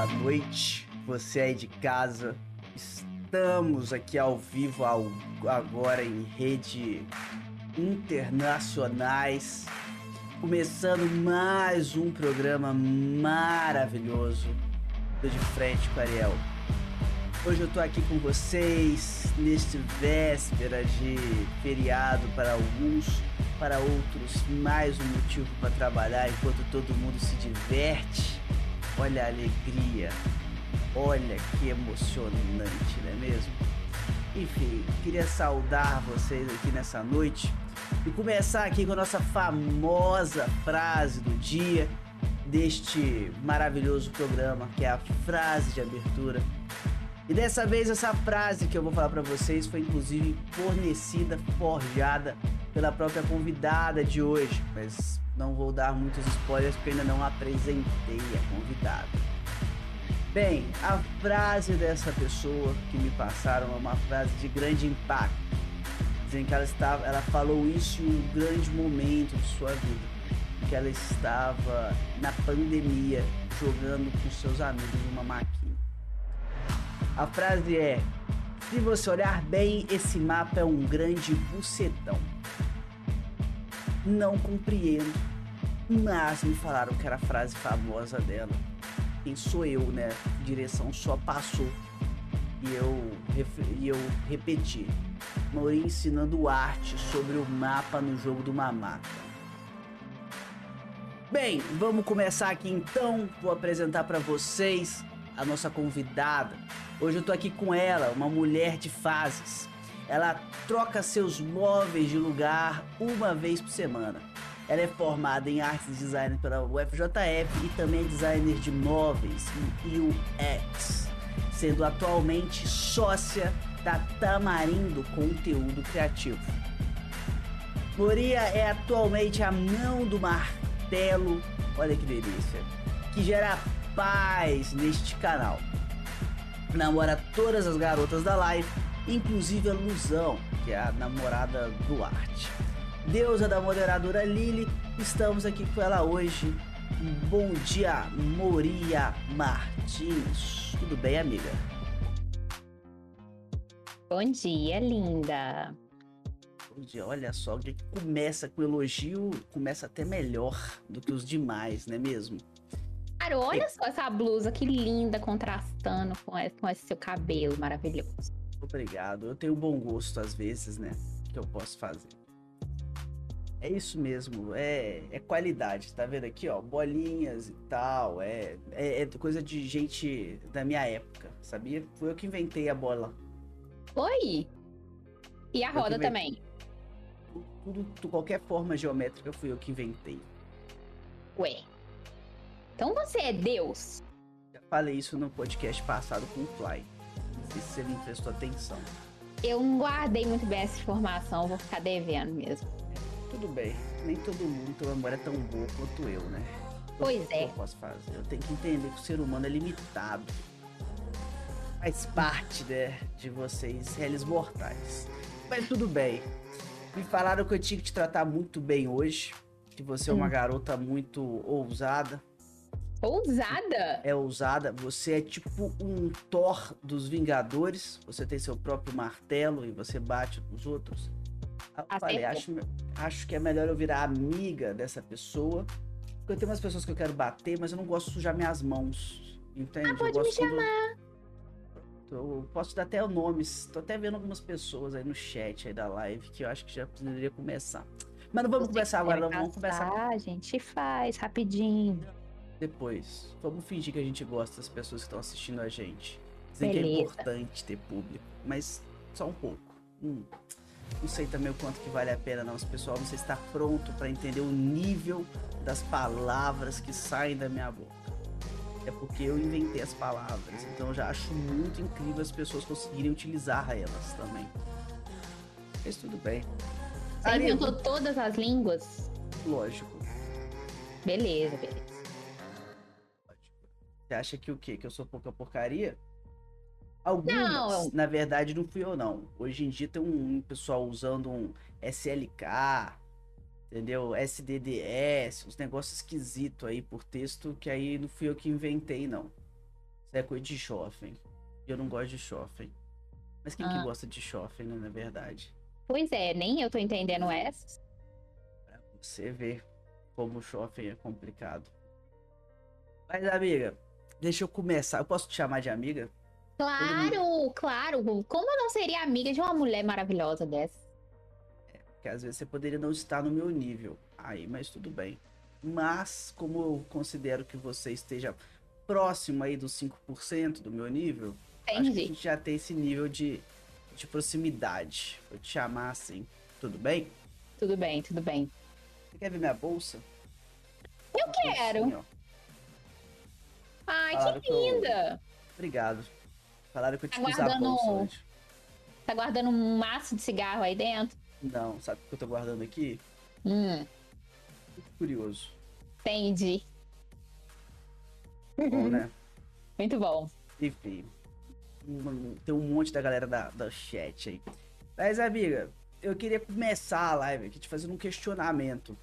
boa noite, você aí de casa. Estamos aqui ao vivo ao, agora em rede internacionais, começando mais um programa maravilhoso do De Frente com Ariel. Hoje eu tô aqui com vocês neste véspera de feriado para alguns, para outros mais um motivo para trabalhar enquanto todo mundo se diverte. Olha a alegria, olha que emocionante, não é mesmo? Enfim, queria saudar vocês aqui nessa noite e começar aqui com a nossa famosa frase do dia deste maravilhoso programa, que é a frase de abertura. E dessa vez essa frase que eu vou falar para vocês foi inclusive fornecida, forjada pela própria convidada de hoje, mas não vou dar muitos spoilers porque ainda não apresentei a convidada. Bem, a frase dessa pessoa que me passaram é uma frase de grande impacto. Dizem que ela estava, ela falou isso em um grande momento de sua vida, que ela estava na pandemia jogando com seus amigos numa máquina. A frase é: se você olhar bem, esse mapa é um grande bucetão. Não compreendo, mas me falaram que era a frase famosa dela. Quem sou eu, né? Direção só passou. E eu, e eu repeti. Mori ensinando arte sobre o mapa no jogo do Mamata. Bem, vamos começar aqui então. Vou apresentar para vocês a nossa convidada. Hoje eu tô aqui com ela, uma mulher de fases. Ela troca seus móveis de lugar uma vez por semana. Ela é formada em artes design pela UFJF e também é designer de móveis e UX, sendo atualmente sócia da Tamarindo Conteúdo Criativo. Moria é atualmente a mão do martelo, olha que delícia, que gera paz neste canal. Namora todas as garotas da live, inclusive a Luzão, que é a namorada do Arte. Deusa da moderadora Lili, estamos aqui com ela hoje. Bom dia, Moria Martins. Tudo bem, amiga? Bom dia, linda. Bom dia, olha só, o que começa com elogio, começa até melhor do que os demais, não é mesmo? Cara, olha só essa blusa que linda, contrastando com esse, com esse seu cabelo maravilhoso. Obrigado. Eu tenho bom gosto às vezes, né? Que eu posso fazer. É isso mesmo, é, é qualidade, tá vendo aqui, ó? Bolinhas e tal, é, é, é coisa de gente da minha época, sabia? Foi eu que inventei a bola. Oi! E a roda também? Tudo, tudo, qualquer forma geométrica fui eu que inventei. Ué. Então você é Deus? Já falei isso no podcast passado com o Fly. Não sei se você me prestou atenção. Eu não guardei muito bem essa informação, vou ficar devendo mesmo. Tudo bem, nem todo mundo tem uma memória tão boa quanto eu, né? Pois o é. que eu posso fazer? Eu tenho que entender que o ser humano é limitado. Faz parte, né, de vocês, réis mortais. Mas tudo bem. Me falaram que eu tinha que te tratar muito bem hoje. Que você é uma Hum. garota muito ousada. Ousada? é ousada. Você é tipo um Thor dos Vingadores. Você tem seu próprio martelo e você bate nos outros. Aí Eu falei, acho, acho que é melhor eu virar amiga dessa pessoa. Porque eu tenho umas pessoas que eu quero bater, mas eu não gosto de sujar minhas mãos. Entende? Ah, pode eu me quando- Eu posso dar até nomes. Tô até vendo algumas pessoas aí no chat aí da live que eu acho que já poderia começar. Mas não vamos Você começar agora, não. Vamos começar casar, A gente faz rapidinho. Depois. Vamos fingir que a gente gosta das pessoas que estão assistindo a gente. Dizem que é Beleza. importante ter público, mas só um pouco. Hum. Não sei também o quanto que vale a pena não. Esse pessoal se está pronto para entender o nível das palavras que saem da minha boca. É porque eu inventei as palavras, então eu já acho muito incrível as pessoas conseguirem utilizar elas também. Mas tudo bem. Você inventou todas as línguas? Lógico. Beleza, beleza. Você acha que o quê? Que eu sou pouca porcaria? Algumas, Não. na verdade, não fui eu, não. Hoje em dia tem um pessoal usando um SLK, entendeu? SDDS, uns negócios esquisitos aí por texto que aí não fui eu que inventei, não. Isso é coisa de shopping. Eu não gosto de shopping. Mas quem Ah. que gosta de shopping, né, na verdade? Pois é, nem eu tô entendendo essa. Pra você ver como o shopping é complicado. Mas, amiga, deixa eu começar. Eu posso te chamar de amiga? Claro, claro. Como eu não seria amiga de uma mulher maravilhosa dessa? Porque às vezes você poderia não estar no meu nível. Aí, mas tudo bem. Mas, como eu considero que você esteja próximo aí dos 5% do meu nível, acho que a Entendi. gente já tem esse nível de, de proximidade. Vou te chamar assim. Tudo bem? Tudo bem, tudo bem. Você quer ver minha bolsa? Eu quero. ó. Ai, Falaram que que eu- linda! Obrigado. Falaram que eu Tá tinha que usar bolsa hoje. Tá guardando um maço de cigarro aí dentro? Não, sabe o que eu tô guardando aqui? Hum, Muito curioso. entendi. Bom, né? Muito bom. Enfim. Tem um monte da galera da, da chat aí. Mas, amiga, eu queria começar a live aqui te fazendo um questionamento.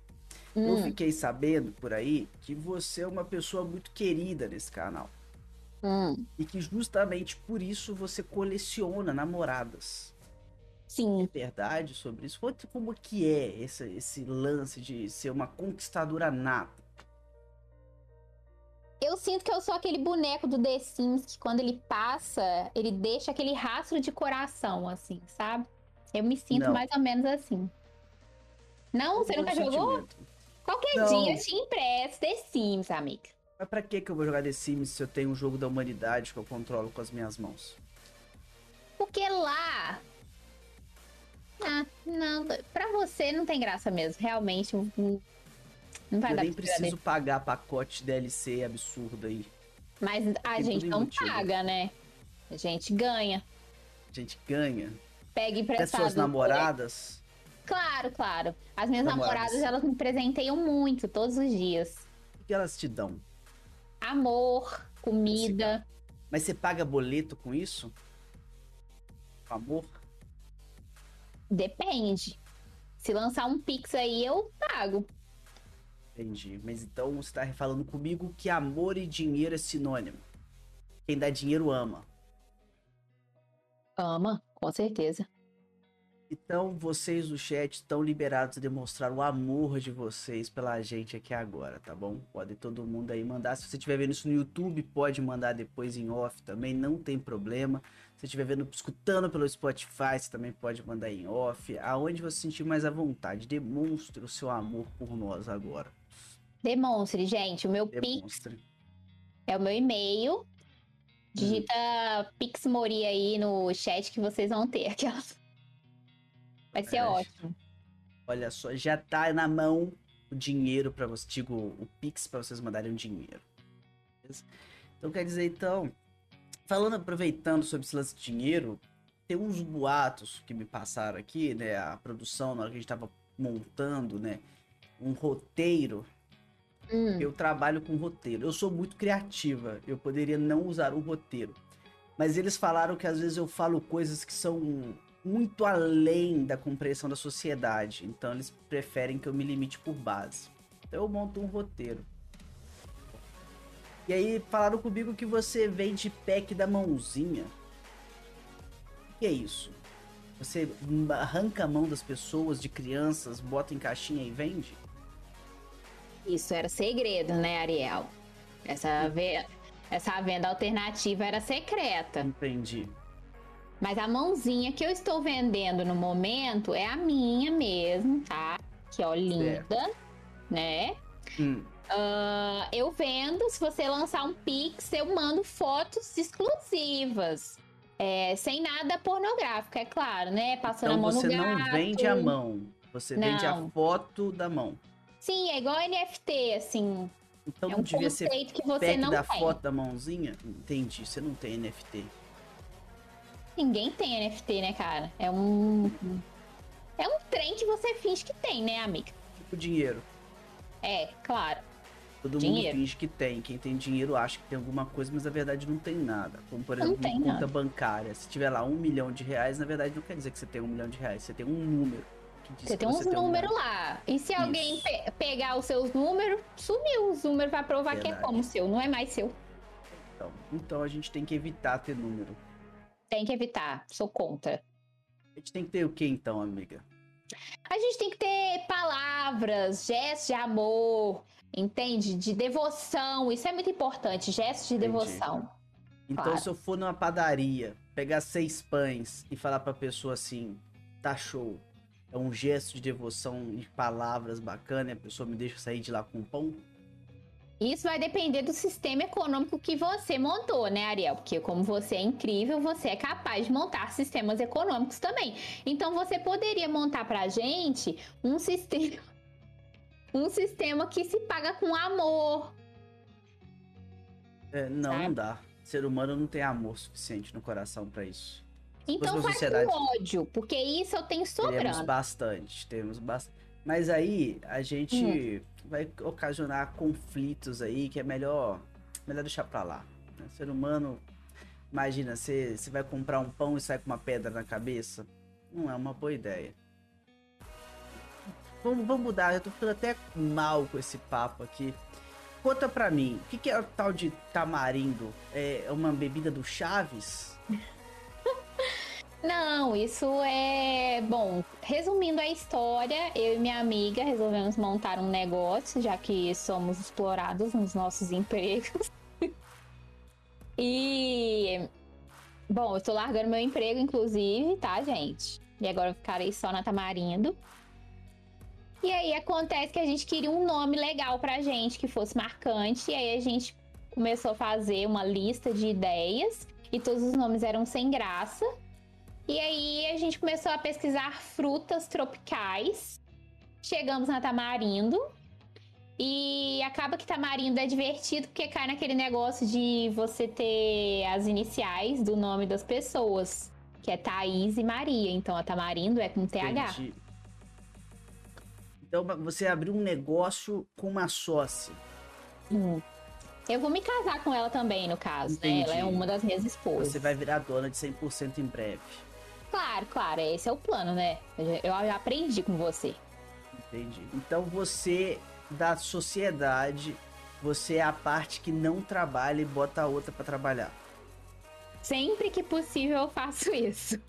Eu Hum, fiquei sabendo por aí que você é uma pessoa muito querida nesse canal. hum. E que justamente por isso você coleciona namoradas. Sim. É verdade sobre isso? Como que é esse, esse lance de ser uma conquistadora nata. Eu sinto que eu sou aquele boneco do The Sims que quando ele passa, ele deixa aquele rastro de coração, assim, sabe? Eu me sinto Não. mais ou menos assim. Não, você nunca jogou? sentimento. Qualquer Não. dia eu te empresto The Sims, amiga. Mas pra que que eu vou jogar The Sims se eu tenho um jogo da humanidade que eu controlo com as minhas mãos? Porque lá. Ah, não, pra você não tem graça mesmo. Realmente, hum, não vai eu dar nem preciso pagar pacote DLC absurdo aí. Mas a Tem gente tudo não embutido. paga, né? A gente ganha. A gente ganha. Pega Até emprestado. suas namoradas. Claro, claro. As minhas Namoradas. namoradas, elas me presenteiam muito, todos os dias. O que elas te dão? Amor, comida. Mas você paga boleto com isso? Com Amor? Depende. Se lançar um Pix aí, eu pago. Entendi. Mas então você tá falando comigo que amor e dinheiro é sinônimo. Quem dá dinheiro ama. Ama, com certeza. Então vocês do chat estão liberados a demonstrar o amor de vocês pela gente aqui agora, tá bom? Pode todo mundo aí mandar. Se você estiver vendo isso no YouTube, pode mandar depois em off também, não tem problema. Se você estiver vendo, escutando pelo Spotify, você também pode mandar em off. Aonde você sentir mais à vontade, demonstre o seu amor por nós agora. Demonstre, gente. O meu Pix Demonstre. é o meu e-mail. Digita Pixmori aí no chat que vocês vão ter. Aquelas. Vai ser É. ótimo. Olha só, já tá na mão o dinheiro para você, digo, o Pix para vocês mandarem o dinheiro. Beleza? Então quer dizer, então, falando, aproveitando sobre esse lance de dinheiro, tem uns boatos que me passaram aqui, né, a produção, na hora que a gente tava montando, né, um roteiro, Hum, eu trabalho com roteiro. Eu sou muito criativa, eu poderia não usar um roteiro. Mas eles falaram que às vezes eu falo coisas que são muito além da compreensão da sociedade. Então eles preferem que eu me limite por base. Então eu monto um roteiro. E aí falaram comigo que você vende pack da mãozinha. O que é isso? Você arranca a mão das pessoas, de crianças, bota em caixinha e vende? Isso era segredo, né, Ariel? Essa, ve- Essa venda alternativa era secreta. Entendi. Mas a mãozinha que eu estou vendendo no momento é a minha mesmo, tá? Que ó, linda, né? Hum, Ah, eu vendo, se você lançar um Pix, eu mando fotos exclusivas. É, sem nada pornográfico, é claro, né? Passando Então a mão você no não gato. vende a mão. Você vende a Não. foto da mão. Sim, é igual NFT, assim. Então é não um devia ser que você não da tem. foto da mãozinha? Entendi, você não tem NFT. Ninguém tem NFT, né, cara? É um. É um trem que você finge que tem, né, amiga? Tipo dinheiro. É, claro. Todo Dinheiro. mundo finge que tem. Quem tem dinheiro acha que tem alguma coisa, mas na verdade não tem nada. Como, por exemplo, uma conta nada. bancária. Se tiver lá um milhão de reais, na verdade não quer dizer que você tem um milhão de reais. Você tem um número. Que diz Você tem uns um números milhão. lá. E se alguém Isso. pe- pegar os seus números, sumiu os números pra provar que é Verdade. como seu, não é mais seu. Então, então a gente tem que evitar ter número. Tem que evitar, sou contra. A gente tem que ter o que então, amiga? A gente tem que ter palavras, gestos de amor, entende? De devoção. Isso é muito importante, gestos de Entendi. devoção. Então, Claro. se eu for numa padaria, pegar seis pães e falar pra pessoa assim, tá show. É um gesto de devoção e palavras bacana e a pessoa me deixa sair de lá com pão? Isso vai depender do sistema econômico que você montou, né, Ariel? Porque como você é incrível, você é capaz de montar sistemas econômicos também. Então você poderia montar pra gente um sistema um sistema que se paga com amor. É, não, não dá. Ser humano não tem amor suficiente no coração pra isso. Então faz sociedade- com ódio, porque isso eu tenho Temos sobrando. bastante, temos bastante. Mas aí a gente Hum. Vai ocasionar conflitos aí que é melhor, melhor deixar pra lá. né? Ser humano, imagina, você vai comprar um pão e sai com uma pedra na cabeça. Não é uma boa ideia. Vamos, vamos mudar, eu tô ficando até mal com esse papo aqui. Conta pra mim, o que, que é o tal de tamarindo? É uma bebida do Chaves? Não, isso é. Bom, resumindo a história, eu e minha amiga resolvemos montar um negócio, já que somos explorados nos nossos empregos. e. Bom, eu tô largando meu emprego, inclusive, tá, gente? E agora eu ficarei só na Tamarindo. E aí acontece que a gente queria um nome legal pra gente, que fosse marcante. E aí a gente começou a fazer uma lista de ideias. E todos os nomes eram sem graça. E aí a gente começou a pesquisar frutas tropicais. Chegamos na tamarindo. E acaba que tamarindo é divertido porque cai naquele negócio de você ter as iniciais do nome das pessoas, que é Thaís e Maria. Então a tamarindo é com TH. Entendi. Então você abriu um negócio com uma sócia. Hum. Eu vou me casar com ela também, no caso, né? Ela é Entendi. uma das minhas esposas. Você vai virar dona de 100% em breve. Claro, claro, esse é o plano, né? Eu já- aprendi com você. Entendi. Então você, da sociedade, você é a parte que não trabalha e bota a outra pra trabalhar. Sempre que possível eu faço isso.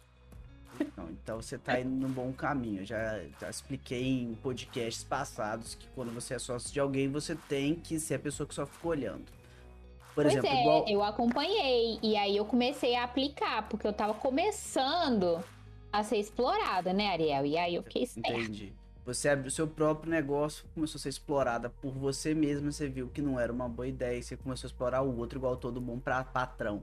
Não, então você tá indo num bom caminho. Já, já expliquei em podcasts passados que quando você é sócio de alguém, você tem que ser a pessoa que só fica olhando. Por pois exemplo, é, igual. eu acompanhei e aí eu comecei a aplicar, porque eu tava começando a ser explorada, né, Ariel? E aí eu fiquei esperta. Entendi. Você abriu o seu próprio negócio, começou a ser explorada por você mesmo, você viu que não era uma boa ideia e você começou a explorar o outro igual todo bom pra patrão.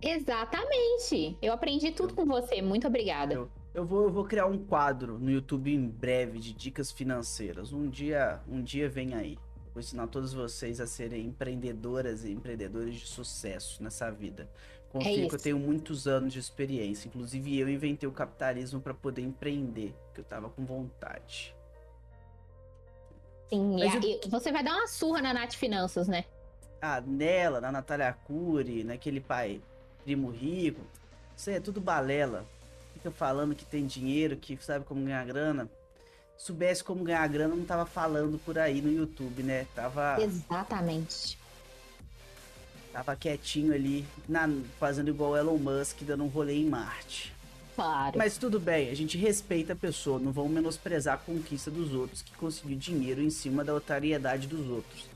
Exatamente. Eu aprendi tudo com você. Muito obrigada. Eu, eu, vou, eu vou criar um quadro no YouTube em breve de dicas financeiras. Um dia, um dia vem aí. Vou ensinar todos vocês a serem empreendedoras e empreendedores de sucesso nessa vida. Confio que eu tenho muitos anos de experiência. Inclusive, eu inventei o capitalismo para poder empreender, que eu tava com vontade. Sim, Mas a- eu- e você vai dar uma surra na Nath Finanças, né? Ah, nela, na Natália Cury, naquele pai primo rico. Isso é tudo balela. Fica falando que tem dinheiro, que sabe como ganhar grana. Soubesse como ganhar grana, não tava falando por aí no YouTube, né? Tava, Exatamente. tava quietinho ali, na- fazendo igual o Elon Musk, dando um rolê em Marte. Claro. Mas tudo bem, a gente respeita a pessoa, não vamos menosprezar a conquista dos outros que conseguiu dinheiro em cima da otariedade dos outros.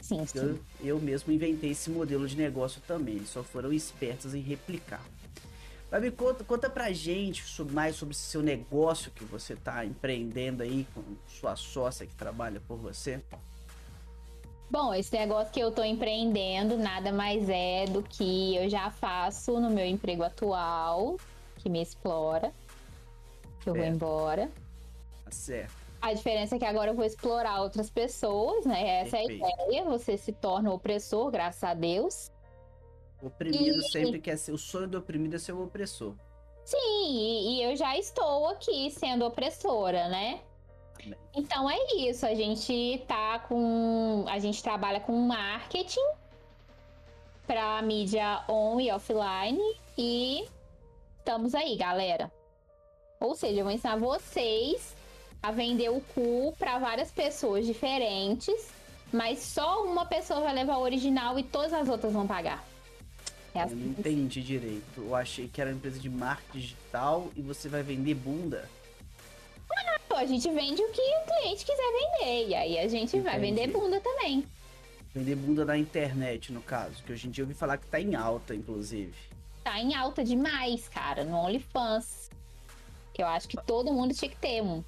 Sim, sim. Eu, eu mesmo inventei esse modelo de negócio também, só foram espertos em replicar. Babi, conta, conta pra gente sobre- mais sobre esse seu negócio que você tá empreendendo aí com sua sócia que trabalha por você. Bom, esse negócio que eu tô empreendendo nada mais é do que eu já faço no meu emprego atual, que me explora, que eu vou Certo. embora. Tá certo. A diferença é que agora eu vou explorar outras pessoas, né? Essa Perfeito. é a ideia. Você se torna opressor, graças a Deus. O oprimido E- sempre quer ser. O sonho do oprimido é ser o opressor. Sim, e, e eu já estou aqui sendo opressora, né? Amém. Então é isso, a gente tá com. A gente trabalha com marketing para mídia on e offline e estamos aí, galera. Ou seja, eu vou ensinar vocês a vender o cu para várias pessoas diferentes, mas só uma pessoa vai levar o original e todas as outras vão pagar. É Eu assim não que entendi direito. Eu achei que era uma empresa de marketing digital e você vai vender bunda. Pô, a gente vende o que o cliente quiser vender. E aí a gente vai Entendi. vender bunda também. Vender bunda na internet, no caso. Que hoje em dia eu ouvi falar que tá em alta, inclusive. Tá em alta demais, cara, no OnlyFans. Que eu acho que todo mundo tinha que ter um.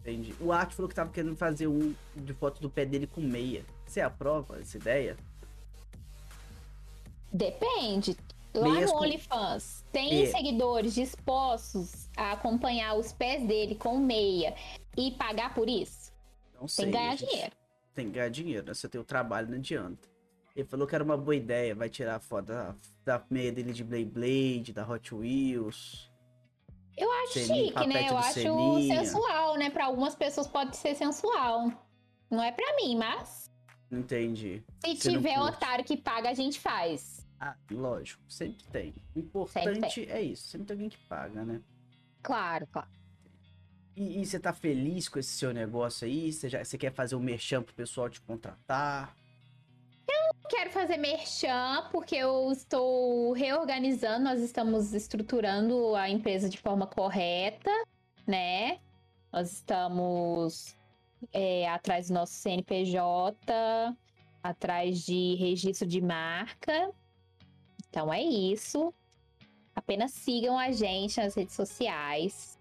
Entendi. O Art falou que tava querendo fazer um de foto do pé dele com meia. Você aprova essa ideia? Depende. Lá Meias no OnlyFans, tem É. seguidores dispostos a acompanhar os pés dele com meia e pagar por isso? Não sei. Tem que ganhar gente. dinheiro. Tem que ganhar dinheiro, né? Se eu tenho trabalho, não adianta. Ele falou que era uma boa ideia. Vai tirar a foto da, da meia dele de Blade Blade, da Hot Wheels. Eu acho Seninha, chique, né? Eu acho Seninha. sensual, né? Pra algumas pessoas pode ser sensual. Não é pra mim, mas entendi. se Você tiver otário que paga, a gente faz. Ah, lógico. Sempre tem. O importante é isso. Sempre tem alguém que paga, né? Claro, claro. E, e você tá feliz com esse seu negócio aí? Você, já, você quer fazer um merchan pro pessoal te contratar? Quero fazer merchan porque eu estou reorganizando, nós estamos estruturando a empresa de forma correta, né? Nós estamos é, atrás do nosso CNPJ, atrás de registro de marca. Então é isso. Apenas sigam a gente nas redes sociais.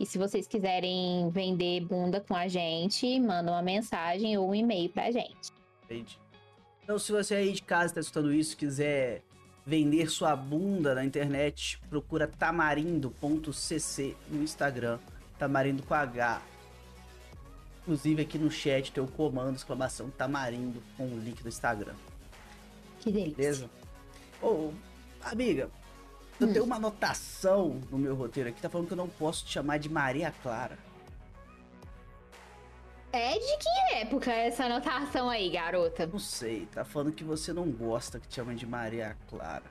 E se vocês quiserem vender bunda com a gente, manda uma mensagem ou um e-mail pra gente. Entendi. Então, se você aí de casa tá escutando isso, quiser vender sua bunda na internet, procura tamarindo.cc no Instagram. Tamarindo com H. Inclusive aqui no chat tem o comando exclamação tamarindo com o link do Instagram. Que delícia. Beleza? Ô, amiga, eu Hum. tenho uma anotação no meu roteiro aqui, tá falando que eu não posso te chamar de Maria Clara. É de que época essa anotação aí, garota? Não sei, tá falando que você não gosta que te chamem de Maria Clara.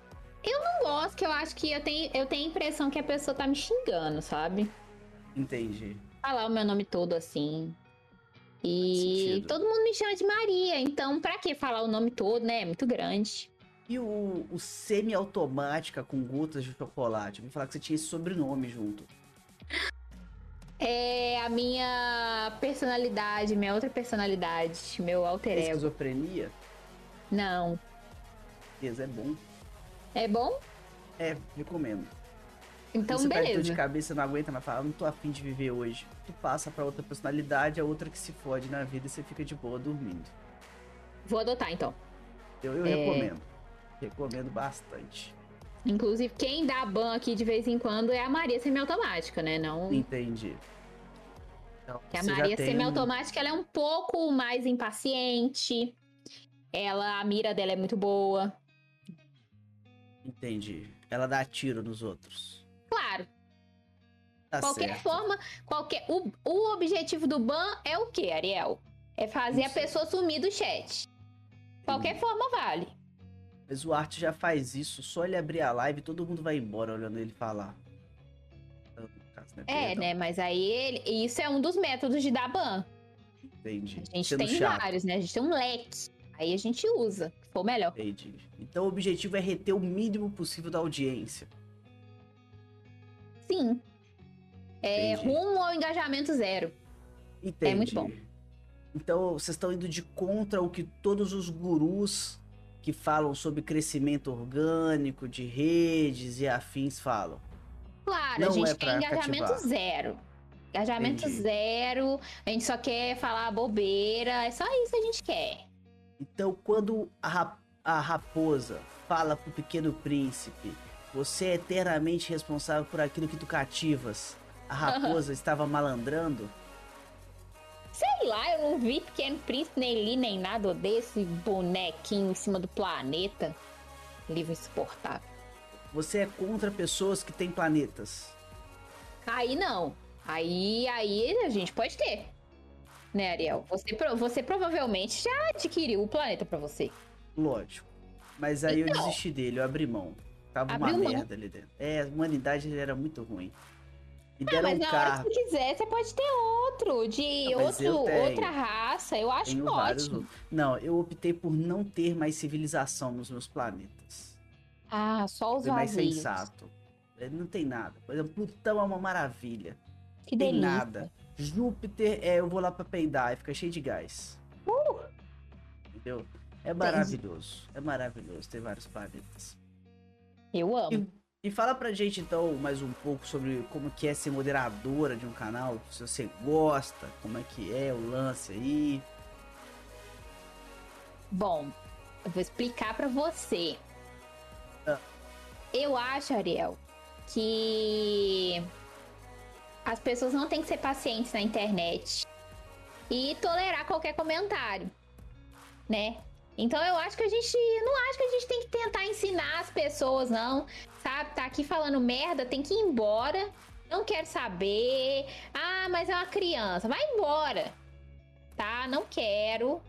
Não gosto, que eu acho que eu tenho, eu tenho a impressão que a pessoa tá me xingando, sabe? Entendi. Falar o meu nome todo assim. E todo mundo me chama de Maria, então pra que falar o nome todo, né? É muito grande. E o, o semi-automática com gotas de chocolate? Vim falar que você tinha esse sobrenome junto. É a minha personalidade, minha outra personalidade, meu alter É ego. esquizofrenia? Não. Beleza, é bom. É bom? É, recomendo. Então, Quando você tá de beleza. cabeça não aguenta, mas fala, "Ah, não tô afim de viver hoje. Tu passa pra outra personalidade, a outra que se fode na vida e você fica de boa dormindo. Vou adotar então. Eu, eu É. recomendo. Recomendo bastante. Inclusive, quem dá ban aqui de vez em quando é a Maria semiautomática, né? Não. Entendi. Então, Que a Maria tem semiautomática ela é um pouco mais impaciente. Ela, a mira dela é muito boa. Entendi. Ela dá tiro nos outros. Claro, Tá qualquer certo. forma, qualquer. O, o objetivo do ban é o quê, Ariel? É fazer Não a pessoa sumir do chat. Qualquer forma vale. Mas o Art já faz isso, só ele abrir a live todo mundo vai embora olhando ele falar. Caso, né? É, Perdão. né? Mas aí ele, isso é um dos métodos de dar ban. Entendi. A gente Sendo tem chato. vários, né? A gente tem um leque. Aí a gente usa, se for melhor. Entendi. Então o objetivo é reter o mínimo possível da audiência. Sim. É Entendi. rumo ao engajamento zero. Entendi. É muito bom. Então vocês estão indo de contra o que todos os gurus que falam sobre crescimento orgânico de redes e afins falam. Claro, Não a gente é engajamento cativar. zero. Engajamento Entendi. zero, a gente só quer falar bobeira, é só isso que a gente quer. Então, quando a, rap- a raposa fala pro pequeno príncipe, você é eternamente responsável por aquilo que tu cativas. A raposa estava malandrando? Sei lá, eu não vi Pequeno Príncipe, nem li, nem nada desse bonequinho em cima do planeta. Livro insuportável. Você é contra pessoas que têm planetas. Aí não. Aí, aí a gente pode ter. Né, Ariel? Você, você provavelmente já adquiriu o planeta pra você. Lógico. Mas aí eu Então. desisti dele, eu abri mão. Tava uma mão. merda ali dentro. É, a humanidade era muito ruim. E Ah, deram mas um na hora carro. que você quiser, você pode ter outro, de Não, outro, outra raça. Eu acho Tenho ótimo. Não, eu optei por não ter mais civilização nos meus planetas. Ah, só os Foi mais vazios. sensato. É, Não tem nada. Por exemplo, Plutão é uma maravilha. Que tem delícia. nada. Júpiter é eu vou lá pra peidar e fica cheio de gás. Uh! Entendeu? É maravilhoso. É maravilhoso ter vários planetas. Eu amo. E fala pra gente então mais um pouco sobre como que é ser moderadora de um canal, se você gosta, como é que é o lance aí. Bom, eu vou explicar pra você. Ah. Eu acho, Ariel, que as pessoas não têm que ser pacientes na internet e tolerar qualquer comentário, né? Então eu acho que a gente não acho que a gente tem que tentar ensinar as pessoas, não. Sabe? Tá aqui falando merda, tem que ir embora. Não quero saber. Ah, mas é uma criança. Vai embora. Tá? Não quero.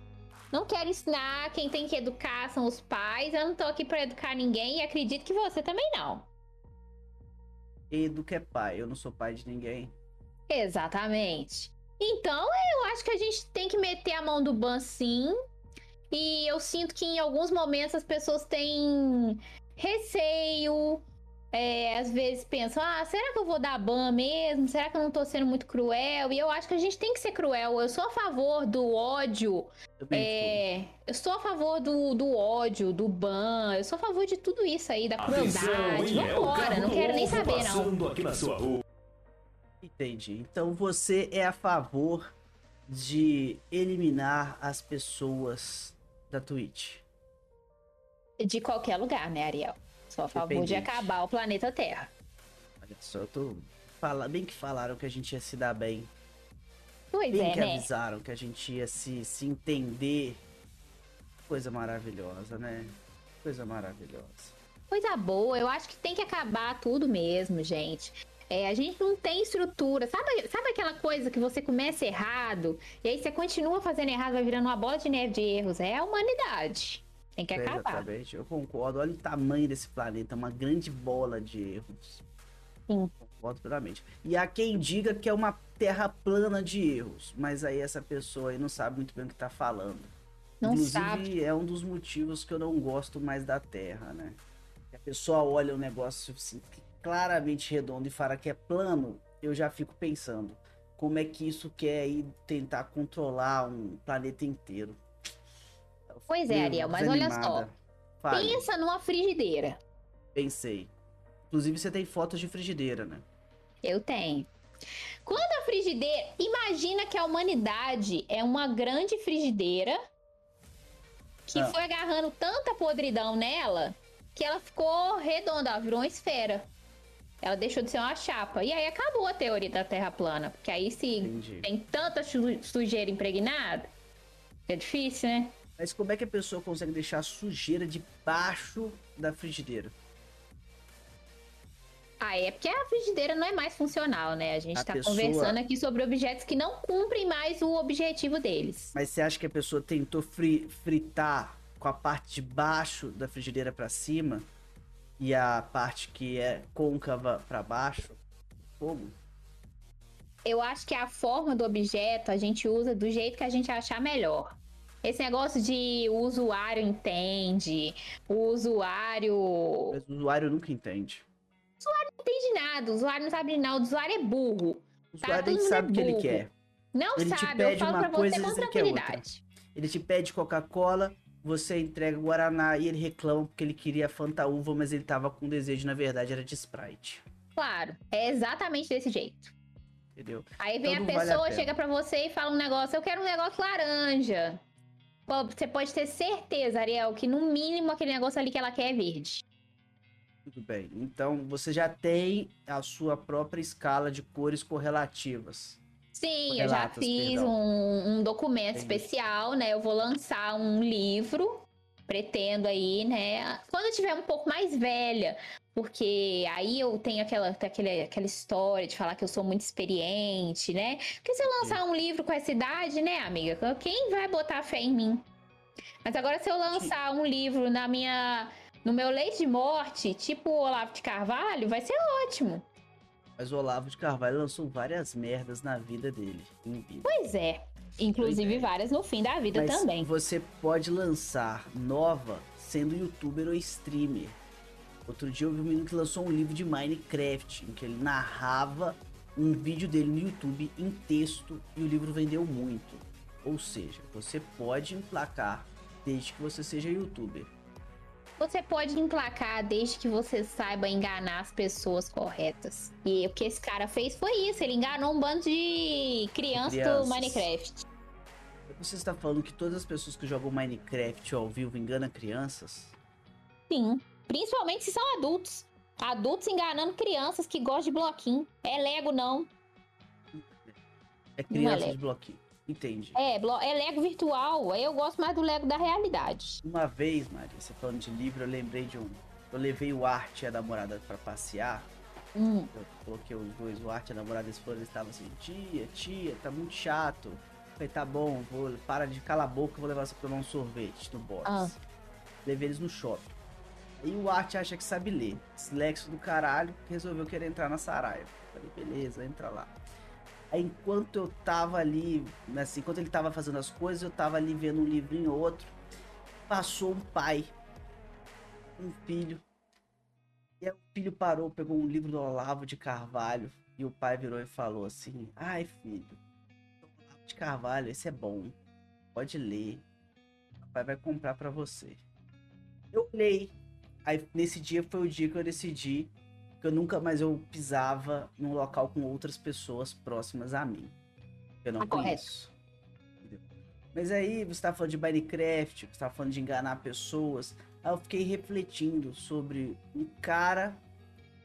Não quero ensinar. Quem tem que educar são os pais. Eu não tô aqui pra educar ninguém e acredito que você também não. Edu que é pai, eu não sou pai de ninguém. Exatamente. Então, eu acho que a gente tem que meter a mão do ban sim. E eu sinto que em alguns momentos as pessoas têm receio. é, às vezes pensam, ah, será que eu vou dar ban mesmo? Será que eu não tô sendo muito cruel? E eu acho que a gente tem que ser cruel. Eu sou a favor do ódio. Também É, eu sou a favor do, do ódio, do ban. Eu sou a favor de tudo isso aí, da Atenção, crueldade. É Vambora, carro não quero nem saber, não. aqui na sua rua. Entendi. Então você é a favor de eliminar as pessoas da Twitch. De qualquer lugar, né, Ariel? Sou a favor de acabar o planeta Terra. Olha só, eu tô. Fala... Bem que falaram que a gente ia se dar bem. Pois Bem é, que né? avisaram que a gente ia se, se entender. Coisa maravilhosa, né? Coisa maravilhosa. Coisa boa, eu acho que tem que acabar tudo mesmo, gente. É, a gente não tem estrutura. Sabe, sabe aquela coisa que você começa errado e aí você continua fazendo errado, vai virando uma bola de neve de erros? É a humanidade. Tem que acabar. Exatamente, eu concordo. Olha o tamanho desse planeta, uma grande bola de erros. Sim. Concordo plenamente. E há quem diga que é uma terra plana de erros, mas aí essa pessoa aí não sabe muito bem o que tá falando. Não Inclusive, sabe. é um dos motivos que eu não gosto mais da Terra, né? A pessoa olha um negócio assim, claramente redondo e fala que é plano, eu já fico pensando, como é que isso quer aí tentar controlar um planeta inteiro? Pois é, Ariel, mas olha só. Fale, Pensa numa frigideira. pensei. Inclusive, você tem fotos de frigideira, né? Eu tenho. Quando a frigideira. Imagina que a humanidade é uma grande frigideira que Ah. foi agarrando tanta podridão nela que ela ficou redonda, ela virou uma esfera. Ela deixou de ser uma chapa. E aí acabou a teoria da Terra plana. Porque aí se Entendi. tem tanta su- sujeira impregnada, é difícil, né? Mas como é que a pessoa consegue deixar a sujeira debaixo da frigideira? Ah, é porque a frigideira não é mais funcional, né? A gente A tá pessoa- conversando aqui sobre objetos que não cumprem mais o objetivo deles. Mas você acha que a pessoa tentou fri- fritar com a parte de baixo da frigideira pra cima e a parte que é côncava pra baixo? Fogo? Eu acho que a forma do objeto a gente usa do jeito que a gente achar melhor. Esse negócio de o usuário entende, o usuário Mas o usuário nunca entende. não entende nada, o usuário não sabe nada, o usuário é burro. O Tá, usuário mundo sabe é o que ele quer. Não Ele te sabe, eu pede falo uma pra coisa você com tranquilidade. Ele te pede Coca-Cola, você entrega Guaraná e ele reclama porque ele queria Fanta Uva, mas ele tava com desejo, na verdade, era de Sprite. Claro, é exatamente desse jeito. Entendeu? Aí vem Então a não vale a pessoa, chega pra você e fala um negócio, eu quero um negócio laranja. Pô, você pode ter certeza, Ariel, que no mínimo aquele negócio ali que ela quer é verde. Tudo bem. Então você já tem a sua própria escala de cores correlativas. Sim, eu já fiz um, um documento Entendi. especial, né? Eu vou lançar um livro, pretendo aí, né? Quando eu tiver um pouco mais velha, porque aí eu tenho aquela, aquele, aquela história de falar que eu sou muito experiente, né? Porque se eu lançar um livro com essa idade, né, amiga? Quem vai botar fé em mim? Mas agora se eu lançar um livro na minha. No meu leite de morte, tipo o Olavo de Carvalho, vai ser ótimo. Mas o Olavo de Carvalho lançou várias merdas na vida dele. em vida. Pois é. Inclusive várias no fim da vida Mas também. você pode lançar nova sendo youtuber ou streamer. Outro dia eu vi um menino que lançou um livro de Minecraft, em que ele narrava um vídeo dele no YouTube em texto e o livro vendeu muito. Ou seja, você pode emplacar desde que você seja youtuber. Você pode emplacar desde que você saiba enganar as pessoas corretas. E o que esse cara fez foi isso, ele enganou um bando de crianças, crianças. do Minecraft. Você está falando que todas as pessoas que jogam Minecraft ao vivo enganam crianças? Sim, principalmente se são adultos. Adultos enganando crianças que gostam de bloquinho. É Lego, não. É criança não é de bloquinho. Entendi. É, é Lego virtual. Eu gosto mais do Lego da realidade. Uma vez, Maria, você falando de livro, eu lembrei de um. Eu levei o Arte e a namorada para passear. Hum. Eu coloquei os dois, o Arte e a namorada, eles foram, eles estavam assim, tia, tia, tá muito chato. Eu falei, tá bom, vou, para de calar a boca, vou levar você pra tomar um sorvete no box. Ah. Levei eles no shopping. E o Arte acha que sabe ler. Slexo do caralho, resolveu querer entrar na Saraiva. Falei, beleza, entra lá. Aí, enquanto eu tava ali, assim, enquanto ele tava fazendo as coisas, eu tava ali vendo um livrinho ou outro. Passou um pai, um filho. E aí o filho parou, pegou um livro do Olavo de Carvalho. E o pai virou e falou assim: Ai, filho, Olavo de Carvalho, esse é bom. Pode ler. O pai vai comprar para você. Eu olhei. Aí nesse dia foi o dia que eu decidi eu nunca mais eu pisava num local com outras pessoas próximas a mim. Eu não ah, conheço. Correto. Mas aí você tá falando de Minecraft, você tá falando de enganar pessoas. Aí eu fiquei refletindo sobre um cara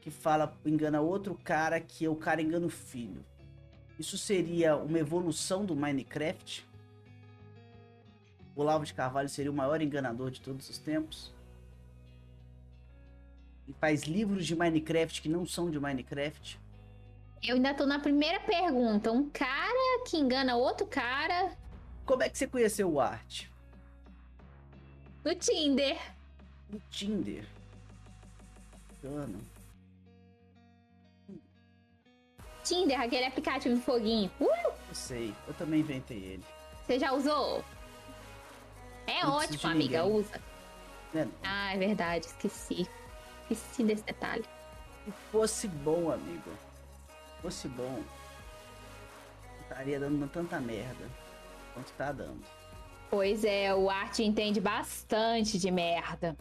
que fala, engana outro cara, que é o cara engana o filho. Isso seria uma evolução do Minecraft? O Olavo de Carvalho seria o maior enganador de todos os tempos? E faz livros de Minecraft que não são de Minecraft? Eu ainda tô na primeira pergunta. Um cara que engana outro cara. Como é que você conheceu o Art? No Tinder. No Tinder. Bacana. Tinder, aquele aplicativo de foguinho. Uh! Eu sei, eu também inventei ele. Você já usou? É não ótimo, amiga, usa. É ah, é verdade, esqueci. Esqueci desse detalhe. Se fosse bom, amigo. Se fosse bom, estaria dando tanta merda quanto tá dando. Pois é, o Arte entende bastante de merda.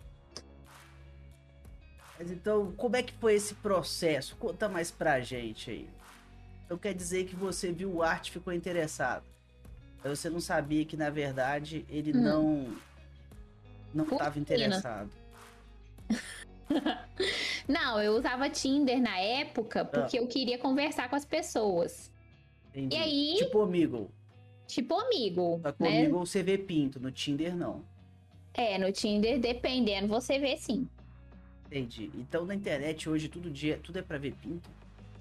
Mas então, como é que foi esse processo? Conta mais pra gente aí. Então quer dizer que você viu o Arte e ficou interessado. Você não sabia que, na verdade, ele hum. não não estava interessado. Não, eu usava Tinder na época porque ah. eu queria conversar com as pessoas. Entendi. E aí. Tipo amigo. Tipo amigo. Só que né? amigo você vê pinto, no Tinder não. É, no Tinder, dependendo, você vê sim. Entendi. Então na internet hoje tudo dia, tudo é pra ver pinto?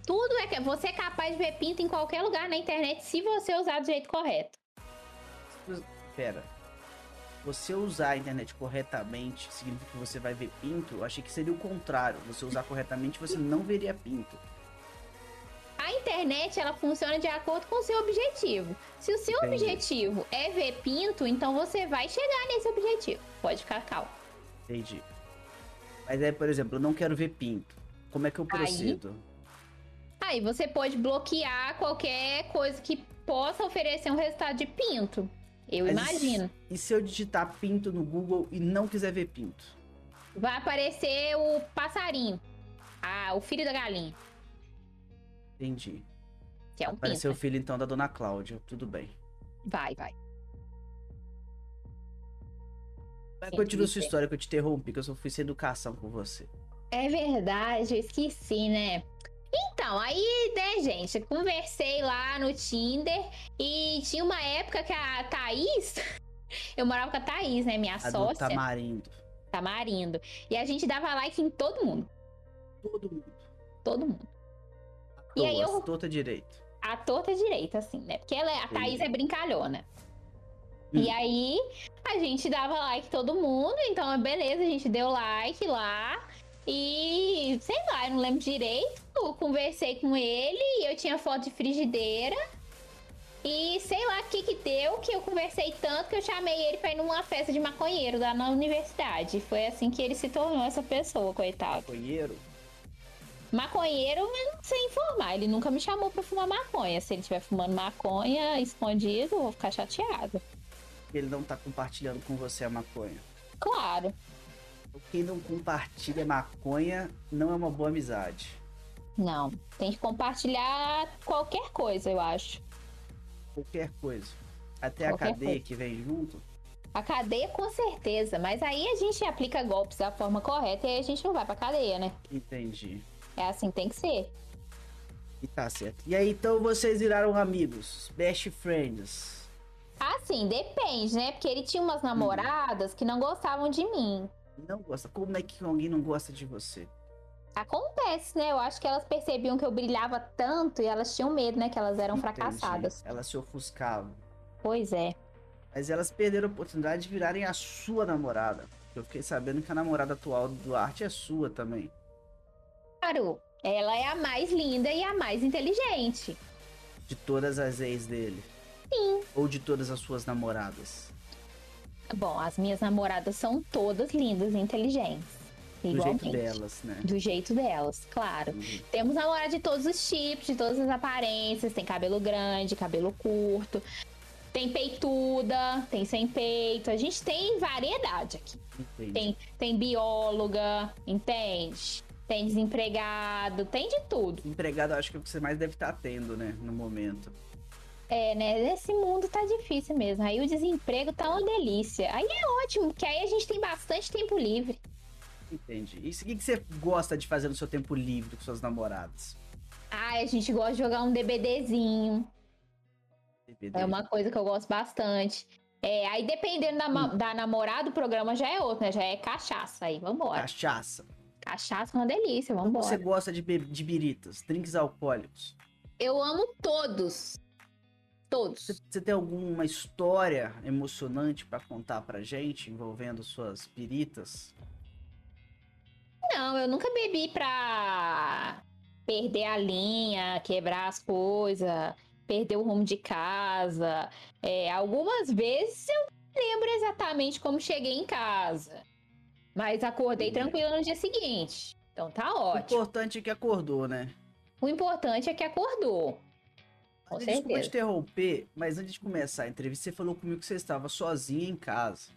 Tudo é que você é capaz de ver pinto em qualquer lugar na internet se você usar do jeito correto. Pera, você usar a internet corretamente significa que você vai ver pinto? Eu achei que seria o contrário. Você usar corretamente, você não veria pinto. A internet, ela funciona de acordo com o seu objetivo. Se o seu Entendi. objetivo é ver pinto, então você vai chegar nesse objetivo. Pode ficar calmo. Entendi. Mas aí, por exemplo, eu não quero ver pinto. Como é que eu procedo? Aí, aí você pode bloquear qualquer coisa que possa oferecer um resultado de pinto. Eu Mas imagino. E se eu digitar pinto no Google e não quiser ver pinto? Vai aparecer o passarinho. Ah, o filho da galinha. Entendi. Que é um Apareceu pinto. o filho então da dona Cláudia. Tudo bem. Vai, vai. Mas continua sua história que eu te interrompi, que eu só fui sem educação com você. É verdade, eu esqueci, né? Então, aí, né, gente, conversei lá no Tinder e tinha uma época que a Thaís. Eu morava com a Thaís, né? Minha a sócia. Tamarindo. Tamarindo. E a gente dava like em todo mundo. Todo mundo. Todo mundo. e aí eu. Torta direito. A torta direita, assim, né? Porque ela, é, a Thaís é brincalhona. Hum. E aí, a gente dava like todo mundo, então beleza, a gente deu like lá. E sei lá, eu não lembro direito. Eu conversei com ele, eu tinha foto de frigideira. E sei lá o que que deu, que eu conversei tanto que eu chamei ele pra ir numa festa de maconheiro lá na universidade. Foi assim que ele se tornou essa pessoa, coitado. Maconheiro? Maconheiro, eu não sei informar. Ele nunca me chamou pra fumar maconha. Se ele estiver fumando maconha escondido, eu vou ficar chateada. Ele não tá compartilhando com você a maconha. Claro. Quem não compartilha maconha não é uma boa amizade. Não. Tem que compartilhar qualquer coisa, eu acho. Qualquer coisa. Até Qualquer a cadeia coisa. que vem junto. A cadeia, com certeza. Mas aí a gente aplica golpes da forma correta e aí a gente não vai pra cadeia, né? Entendi. É assim, tem que ser. E tá certo. E aí, então vocês viraram amigos, best friends. Assim, depende, né? Porque ele tinha umas namoradas que não gostavam de mim. Não gosta? Como é que alguém não gosta de você? Acontece, né? Eu acho que elas percebiam que eu brilhava tanto e elas tinham medo, né? Que elas eram Entendi. fracassadas. Elas se ofuscavam. Pois é. Mas elas perderam a oportunidade de virarem a sua namorada. Eu fiquei sabendo que a namorada atual do Duarte é sua também. Claro, ela é a mais linda e a mais inteligente. De todas as ex dele. Sim. Ou de todas as suas namoradas. Bom, as minhas namoradas são todas lindas e inteligentes. Do Igualmente. jeito delas, né? Do jeito delas, claro. Uhum. Temos namorada de todos os tipos, de todas as aparências. Tem cabelo grande, cabelo curto. Tem peituda, tem sem peito. A gente tem variedade aqui. Entendi. Tem, tem bióloga, entende? Tem desempregado, tem de tudo. Empregado, acho que é o que você mais deve estar tendo, né? No momento. É, né? Esse mundo tá difícil mesmo. Aí o desemprego tá uma delícia. Aí é ótimo, porque aí a gente tem bastante tempo livre. Entendi. E o que que você gosta de fazer no seu tempo livre com suas namoradas? Ai, a gente gosta de jogar um DBDzinho. DBD. É uma coisa que eu gosto bastante. É, aí dependendo da, ma- da namorada, o programa já é outro, né? Já é cachaça aí, vambora. Cachaça. Cachaça é uma delícia, vambora. Você gosta de, de biritas, drinks alcoólicos? Eu amo todos. Todos. Você, tem alguma história emocionante pra contar pra gente envolvendo suas biritas? Não, eu nunca bebi pra perder a linha, quebrar as coisas, perder o rumo de casa. É, algumas vezes eu lembro exatamente como cheguei em casa. Mas acordei tranquila no dia seguinte. Então tá O ótimo. importante é que acordou, né? O importante é que acordou. Com Desculpa te certeza. interromper, mas antes de começar a entrevista, você falou comigo que você estava sozinha em casa.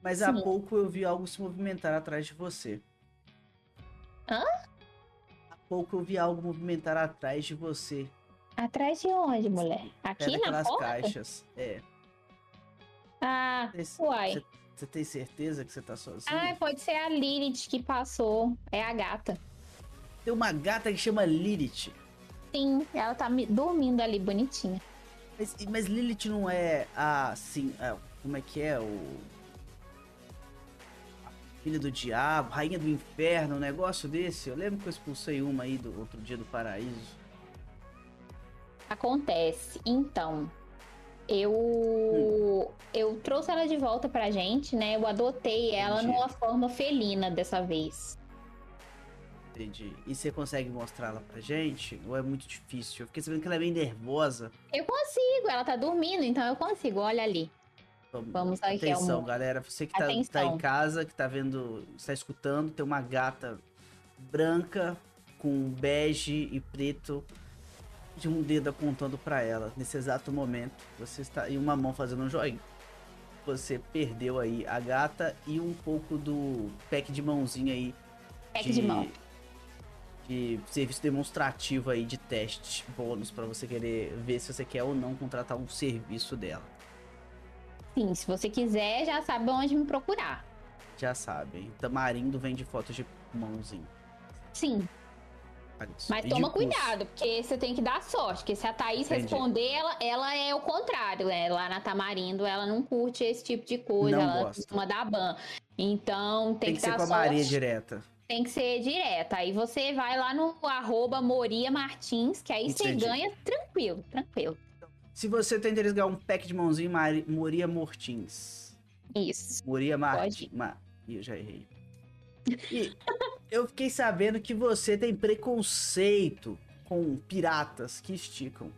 Mas há Sim. pouco eu vi algo se movimentar atrás de você. Hã? Há pouco eu vi algo movimentar atrás de você. Atrás de onde, mulher? Aqui na daquelas porta? caixas. É. Ah, Você, uai. você- você tem certeza que você tá sozinha? Ah, pode ser a Lilith que passou. É a gata. Tem uma gata que chama Lilith. Sim, ela tá dormindo ali bonitinha. Mas, mas Lilith não é a. Assim, a- como é que é? O. a Filha do diabo, rainha do inferno, um negócio desse. Eu lembro que eu expulsei uma aí do outro dia do paraíso. Acontece. Então, eu Hum. eu trouxe ela de volta pra gente, né? Eu adotei ela Entendi. numa forma felina dessa vez. Entendi. E você consegue mostrá-la pra gente? Ou é muito difícil? Eu fiquei sabendo que ela é bem nervosa. Eu consigo, ela tá dormindo, então eu consigo. Olha ali. Vamos, Vamos aqui, Atenção, amor. galera. Você que tá, tá em casa, que tá vendo, está escutando, tem uma gata branca com bege e preto de um dedo apontando pra ela. Nesse exato momento, você está e uma mão fazendo um joinha. Você perdeu aí a gata e um pouco do pack de mãozinha aí Pack de mão. De serviço demonstrativo aí de teste bônus pra você querer ver se você quer ou não contratar um serviço dela. Sim, se você quiser, já sabe onde me procurar. Já sabem, Tamarindo vende fotos de mãozinha. Sim, isso. mas E toma cuidado, porque você tem que dar sorte. Porque se a Thaís Entendi. responder, ela, ela é o contrário, né? Lá na Tamarindo, ela não curte esse tipo de coisa. Não ela gosta. costuma dar ban. Então tem, Tem que ser dar com a sorte. Maria direta. Tem que ser direta. Aí você vai lá no arroba Moria Martins, que aí você Entendi. ganha tranquilo, tranquilo. Se você tem interesse em ganhar um pack de mãozinha, Mari... Moria Mortins. Isso. Moria Martins. Ma... Ih, eu já errei. E eu fiquei sabendo que você tem preconceito com piratas que esticam.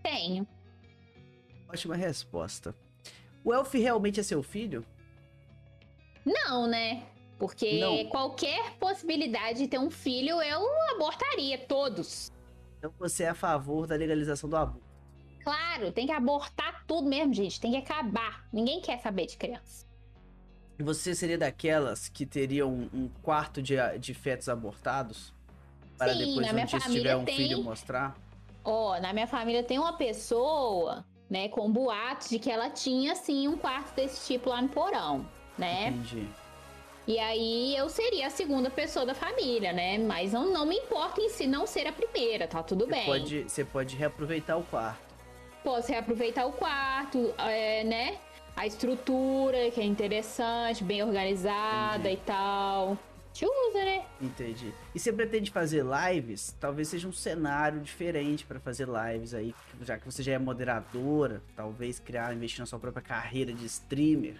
tenho. Ótima resposta. O Elf realmente é seu filho? Não, né? Porque Não. qualquer possibilidade de ter um filho, eu abortaria todos. Então você é a favor da legalização do aborto. Claro, tem que abortar tudo mesmo, gente. Tem que acabar. Ninguém quer saber de criança. Você seria daquelas que teriam um, um quarto de, de fetos abortados? Para Sim, depois, na minha família tiver um tem. filho, mostrar? Ó, na minha família tem uma pessoa, né, com boatos de que ela tinha, sim, um quarto desse tipo lá no porão, né? Entendi. E aí eu seria a segunda pessoa da família, né? Mas não, não me importa em si não ser a primeira, tá tudo Você bem. pode, você pode reaproveitar o quarto. Posso reaproveitar o quarto, é, né? A estrutura, que é interessante, bem organizada Entendi. e tal. Te usa, né? Entendi. E você pretende fazer lives? Talvez seja um cenário diferente para fazer lives aí, já que você já é moderadora, talvez criar, investir na sua própria carreira de streamer.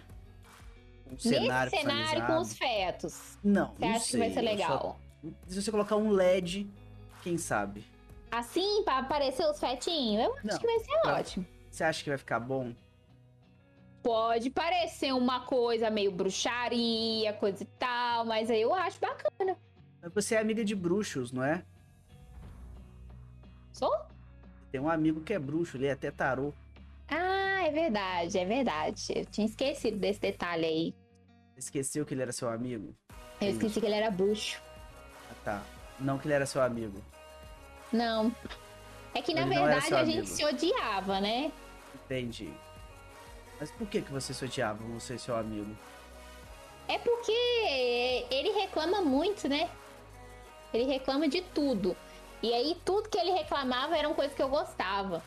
Um cenário Nesse cenário com os fetos. Não, Você não acha que sei. vai ser eu só- legal? Se você colocar um LED, quem sabe? Assim, pra aparecer os fetinhos? Eu acho Não, que vai ser ótimo. Você acha que vai ficar bom? Pode parecer uma coisa meio bruxaria, coisa e tal, mas aí eu acho bacana. Mas Você é amiga de bruxos, não é? Sou? Tem um amigo que é bruxo, ele é até tarô. Ah, é verdade, é verdade. Eu tinha esquecido desse detalhe aí. Esqueceu que ele era seu amigo? Eu esqueci que ele era bruxo. Ah, tá. Não que ele era seu amigo. Não. É que na Ele verdade a gente se odiava, né? Entendi. Mas por que, que você se odiava, você e seu amigo? É porque ele reclama muito, né? Ele reclama de tudo. E aí tudo que ele reclamava eram coisas que eu gostava.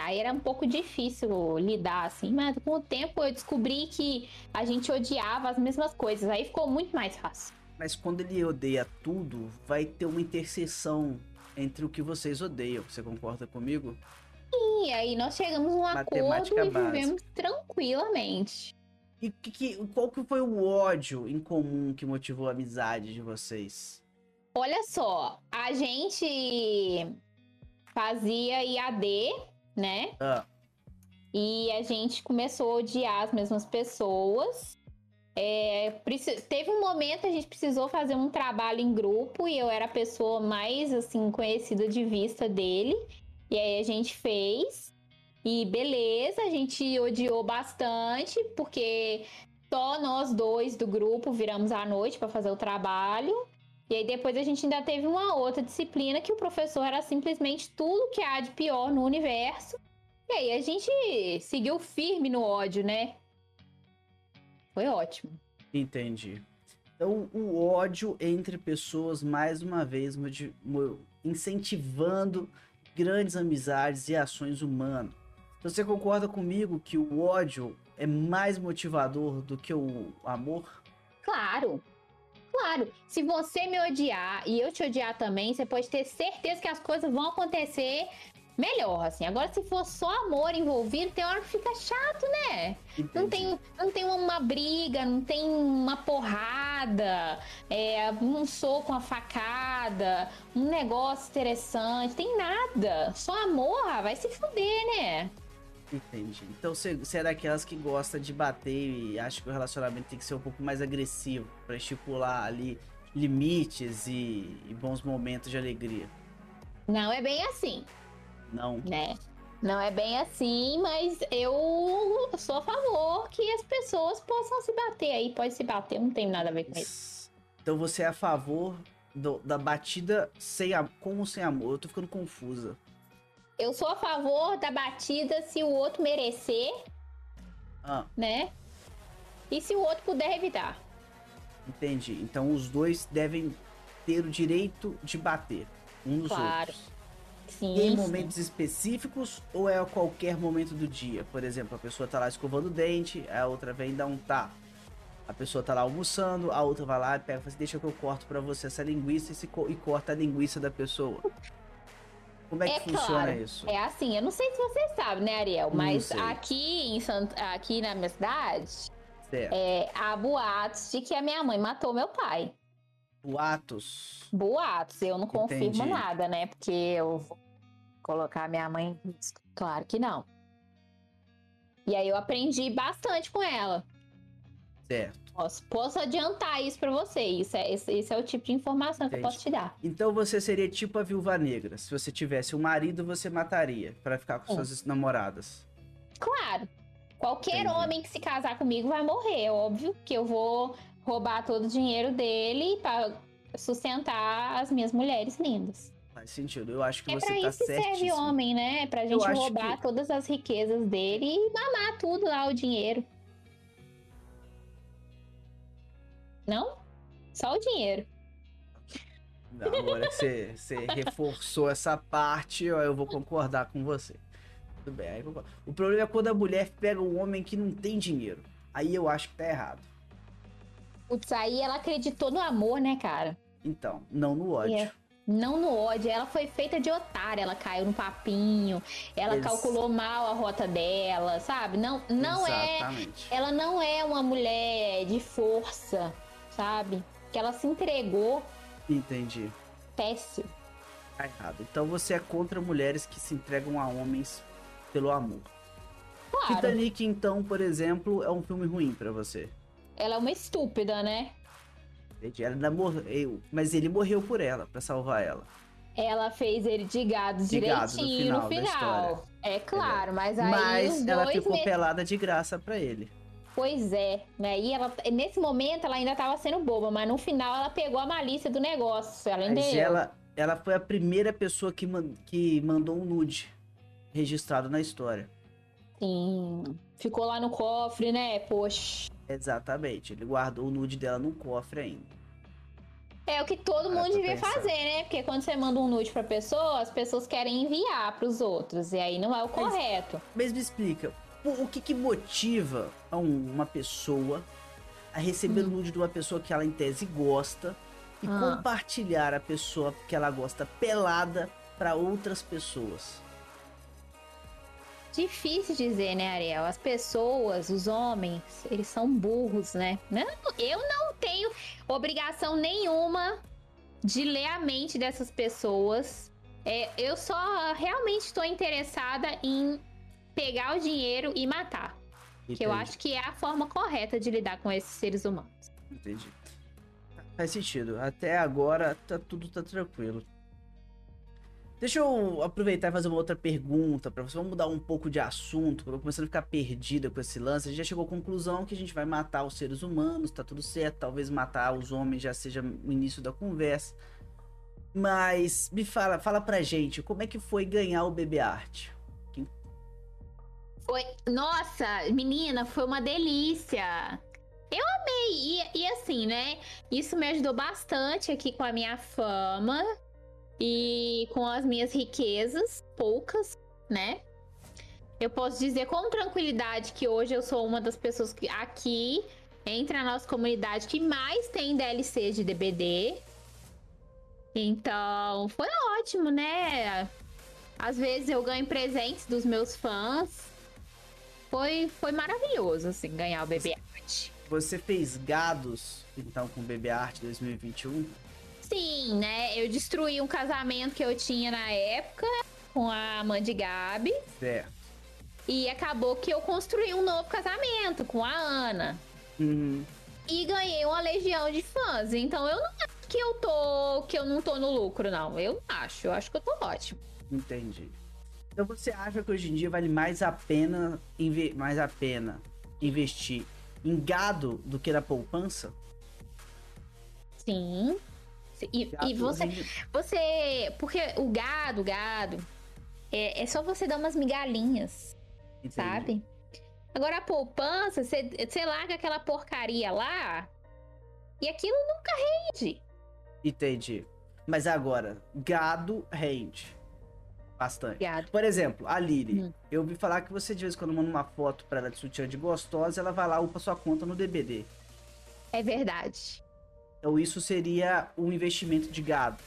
Aí era um pouco difícil lidar assim, mas com o tempo eu descobri que a gente odiava as mesmas coisas. Aí ficou muito mais fácil. Mas quando ele odeia tudo, vai ter uma interseção entre o que vocês odeiam. Você concorda comigo? E aí nós chegamos a um acordo Matemática e básica. vivemos tranquilamente. E que, que- qual que foi o ódio em comum que motivou a amizade de vocês? Olha só, a gente fazia IAD, né? Ah, E a gente começou a odiar as mesmas pessoas. É, teve um momento a gente precisou fazer um trabalho em grupo e eu era a pessoa mais assim conhecida de vista dele. E aí a gente fez. E beleza, a gente odiou bastante porque só nós dois do grupo viramos à noite para fazer o trabalho. E aí depois a gente ainda teve uma outra disciplina que o professor era simplesmente tudo que há de pior no universo. E aí a gente seguiu firme no ódio, né? Foi ótimo. entendi. Então, o ódio entre pessoas, mais uma vez, incentivando grandes amizades e ações humanas. Então, Você concorda comigo que o ódio é mais motivador do que o amor? Claro. Claro. Se você me odiar e eu te odiar também, você pode ter certeza que as coisas vão acontecer melhor, assim. Agora, se for só amor envolvido, tem hora que fica chato, né? Não tem, não tem uma briga, não tem uma porrada, é, um soco, uma facada, um negócio interessante, tem nada. Só amor, ah, vai se fuder, né? Entendi. Então você, é daquelas que gosta de bater e acha que o relacionamento tem que ser um pouco mais agressivo pra estipular ali limites e, e bons momentos de alegria. Não é bem assim, Não. né? Não é bem assim, mas eu sou a favor que as pessoas possam se bater aí. Pode se bater, não tem nada a ver com isso. Então você é a favor do- da batida sem a, com ou sem amor? Eu tô ficando confusa. Eu sou a favor da batida se o outro merecer, Ah, né? E se o outro puder evitar. entendi. Então os dois devem ter o direito de bater um nos Claro. outros. Sim. Em sim. momentos específicos ou é a qualquer momento do dia? Por exemplo, a pessoa tá lá escovando o dente, a outra vem dar um tapa. A pessoa tá lá almoçando, a outra vai lá e pega e fala assim, deixa que eu corto pra você essa linguiça e, se co- e corta a linguiça da pessoa. Como é que É funciona claro. isso? É assim, eu não sei se você sabe, né, Ariel? Mas aqui em Sant... aqui na minha cidade, é, há boatos de que a minha mãe matou meu pai. Boatos. Boatos, eu não confirmo Entendi. nada, né? Porque eu colocar minha mãe. Claro que não. E aí eu aprendi bastante com ela. Certo. Posso, posso adiantar isso para você. Isso é, esse, esse, é o tipo de informação Entendi. que eu posso te dar. Então você seria tipo a viúva negra. Se você tivesse um marido, você mataria para ficar com Sim. suas namoradas. Claro. Qualquer Entendi. homem que se casar comigo vai morrer. É óbvio que eu vou roubar todo o dinheiro dele para sustentar as minhas mulheres lindas. Faz sentido. Eu acho que é você tá certo. É pra isso que serve homem, né? Pra gente roubar que... todas as riquezas dele e mamar tudo lá, o dinheiro. Não? Só o dinheiro. Não, agora que você, você reforçou essa parte, eu vou concordar com você. Tudo bem. O problema é quando a mulher pega um homem que não tem dinheiro. Aí eu acho que tá errado. Putz, aí ela acreditou no amor, né, cara? Então, não no ódio. É. Não no ódio, ela foi feita de otária, ela caiu no papinho, ela Eles... calculou mal a rota dela, sabe? Não, não é, Exatamente. é, ela não é uma mulher de força, sabe? Que ela se entregou. Entendi. Péssimo. Tá errado. Então você é contra mulheres que se entregam a homens pelo amor. Claro. Titanic, então, por exemplo, é um filme ruim para você. Ela é uma estúpida, né? Ela morreu, mas ele morreu por ela, para salvar ela. Ela fez ele de gado de direitinho gado no final. No final. É claro, mas aí. Mas ela ficou meses... pelada de graça para ele. Pois é, né? E ela, nesse momento ela ainda tava sendo boba, mas no final ela pegou a malícia do negócio. Ela mas ela, ela foi a primeira pessoa que, man, que mandou um nude registrado na história. Sim. Ficou lá no cofre, né? Poxa. Exatamente. Ele guardou o nude dela no cofre ainda. É o que todo mundo devia pensando. fazer, né? Porque quando você manda um nude pra pessoa, as pessoas querem enviar pros outros. E aí não é o correto. Mas, me explica, o que, que motiva uma pessoa a receber hum. nude de uma pessoa que ela em tese gosta e ah. compartilhar a pessoa que ela gosta pelada para outras pessoas? Difícil dizer, né, Ariel? As pessoas, os homens, eles são burros, né? Eu não tenho obrigação nenhuma de ler a mente dessas pessoas. É, eu só realmente estou interessada em pegar o dinheiro e matar. Entendi. Que eu acho que é a forma correta de lidar com esses seres humanos. Entendi. Faz sentido. Até agora tá tudo tá tranquilo. Deixa eu aproveitar e fazer uma outra pergunta para você. Vamos mudar um pouco de assunto, eu começando a ficar perdida com esse lance. A gente já chegou à conclusão que a gente vai matar os seres humanos, tá tudo certo. Talvez matar os homens já seja o início da conversa. Mas me fala, fala pra gente, como é que foi ganhar o Bebê Arte? Foi, nossa, menina, foi uma delícia. Eu amei. E, e assim, né? Isso me ajudou bastante aqui com a minha fama e com as minhas riquezas, poucas, né? Eu posso dizer com tranquilidade que hoje eu sou uma das pessoas que aqui entre a nossa comunidade que mais tem DLC de DBD. Então, foi ótimo, né? Às vezes eu ganho presentes dos meus fãs. Foi, foi maravilhoso, assim, ganhar o BB Art. Você fez gados, então, com o BB Art 2021? Sim, né? Eu destruí um casamento que eu tinha na época com a Mandy Gabi. Certo. E acabou que eu construí um novo casamento com a Ana. Uhum. E ganhei uma legião de fãs. Então eu não acho que eu tô. que eu não tô no lucro, não. Eu acho. Eu acho que eu tô ótimo. Entendi. Então você acha que hoje em dia vale mais a pena, mais a pena investir em gado do que na poupança? Sim. E, e você, você. Porque o gado, o gado, é, é só você dar umas migalhinhas, Entendi. sabe? Agora a poupança, você, você larga aquela porcaria lá e aquilo nunca rende. Entendi. Mas agora, gado rende. Bastante. Gado. Por exemplo, a Lili. Hum. Eu ouvi falar que você de vez em quando manda uma foto pra ela de sutiã de gostosa, ela vai lá upa sua conta no DBD. É verdade. Então isso seria um investimento de gado.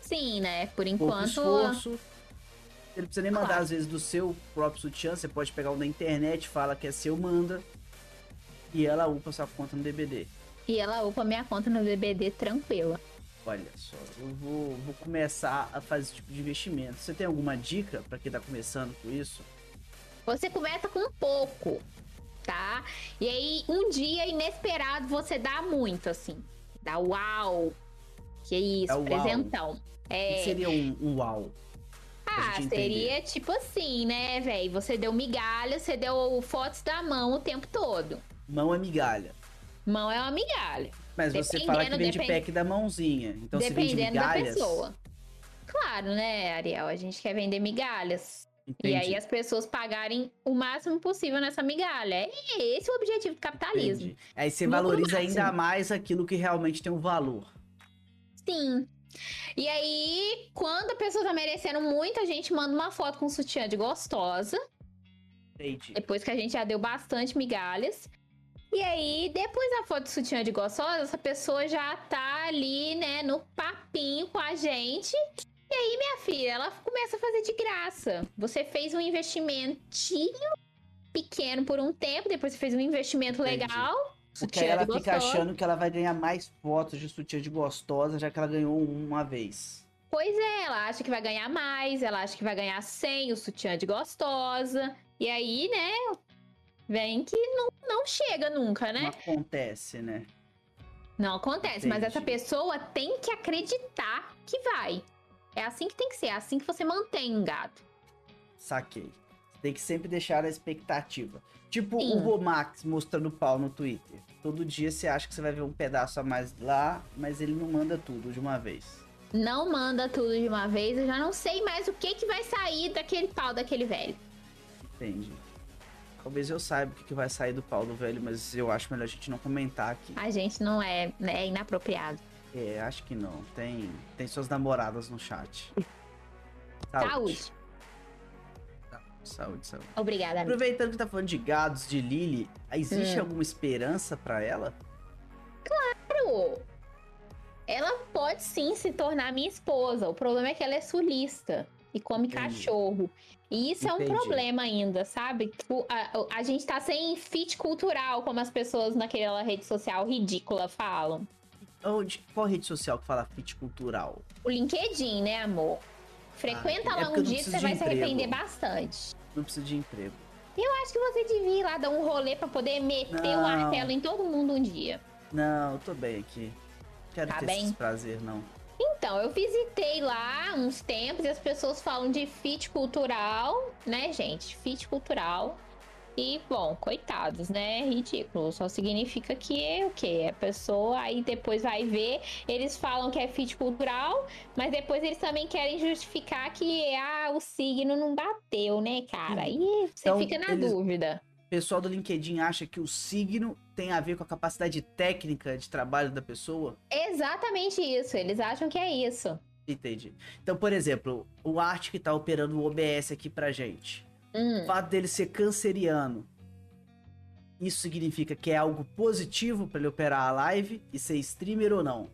Sim, né? Por enquanto. Pouco esforço. Você não precisa nem mandar, claro. às vezes, do seu próprio sutiã. Você pode pegar um da internet, fala que é seu, manda. E ela upa sua conta no DBD. E ela upa minha conta no DBD tranquila. Olha só, eu vou, vou começar a fazer esse tipo de investimento. Você tem alguma dica para quem tá começando com isso? Você começa com pouco, tá? E aí, um dia inesperado, você dá muito, assim. Dá uau! Que isso, É uau. presentão. O que É. seria um, um uau? Ah, seria tipo assim, né, velho? Você deu migalha, você deu fotos da mão o tempo todo. Mão é migalha. Mão é uma migalha. Mas você fala que Dependendo, vem de depend- pack da mãozinha. Então se vende dependendo da migalhas. pessoa. Claro, né, Ariel? A gente quer vender migalhas. Entendi. E aí as pessoas pagarem o máximo possível nessa migalha. É esse o objetivo do capitalismo. Entendi. Aí você Lucro valoriza máximo. ainda mais aquilo que realmente tem um valor. Sim. E aí, quando a pessoa tá merecendo muito, a gente manda uma foto com sutiã de gostosa. Entendi. Depois que a gente já deu bastante migalhas. E aí, depois da foto de sutiã de gostosa, essa pessoa já tá ali, né, no papinho com a gente. E aí, minha filha, ela começa a fazer de graça. Você fez um investimentinho pequeno por um tempo, depois você fez um investimento Entendi. legal. Porque sutiã ela fica achando que ela vai ganhar mais fotos de sutiã de gostosa, já que ela ganhou um uma vez. Pois é, ela acha que vai ganhar mais, ela acha que vai ganhar 100 o sutiã de gostosa. E aí, né, vem que não, não chega nunca, Não né? acontece, né? Não acontece, mas Entendi. essa pessoa tem que acreditar que vai. É assim que tem que ser, é assim que você mantém um gato. Saquei. Tem que sempre deixar a expectativa. Tipo Sim. o Vomax mostrando pau no Twitter. Todo dia você acha que você vai ver um pedaço a mais lá, mas ele não manda tudo de uma vez. Não manda tudo de uma vez, eu já não sei mais o que, que vai sair daquele pau daquele velho. Entendi. Talvez eu saiba o que que vai sair do pau do velho, mas eu acho melhor a gente não comentar aqui. A gente não é, né, é inapropriado. É, acho que não. Tem, tem suas namoradas no chat. Saúde. Saúde, saúde. Obrigada, amiga. Aproveitando que tá falando de gados, de Lily, existe Hum. alguma esperança pra ela? Claro! Ela pode sim se tornar minha esposa. O problema é que ela é sulista e come Entendi. cachorro. E isso é um Entendi. problema ainda, sabe? Tipo, a, a gente tá sem fit cultural, como as pessoas naquela rede social ridícula falam. Onde, qual rede social que fala fit cultural? O LinkedIn, né, amor? Frequenta Ah, é lá um dia que você vai se emprego. arrepender bastante. Não precisa de emprego. Eu acho que você devia ir lá dar um rolê pra poder meter o Não. martelo em todo mundo um dia. Não, eu tô bem aqui. Quero Tá ter bem? esse prazer, não. Então, eu visitei lá uns tempos e as pessoas falam de fit cultural, né, gente? Fit cultural. E, bom, coitados, né? Ridículo. Só significa que é o quê? A pessoa aí depois vai ver, eles falam que é fit cultural, mas depois eles também querem justificar que ah, o signo não bateu, né, cara? E você Então, fica na eles- dúvida. O pessoal do LinkedIn acha que o signo tem a ver com a capacidade técnica de trabalho da pessoa? Exatamente isso. Eles acham que é isso. Entendi. Então, por exemplo, o Art que tá operando o OBS aqui pra gente. Hum. O fato dele ser canceriano. Isso significa que é algo positivo pra ele operar a live e ser streamer ou não?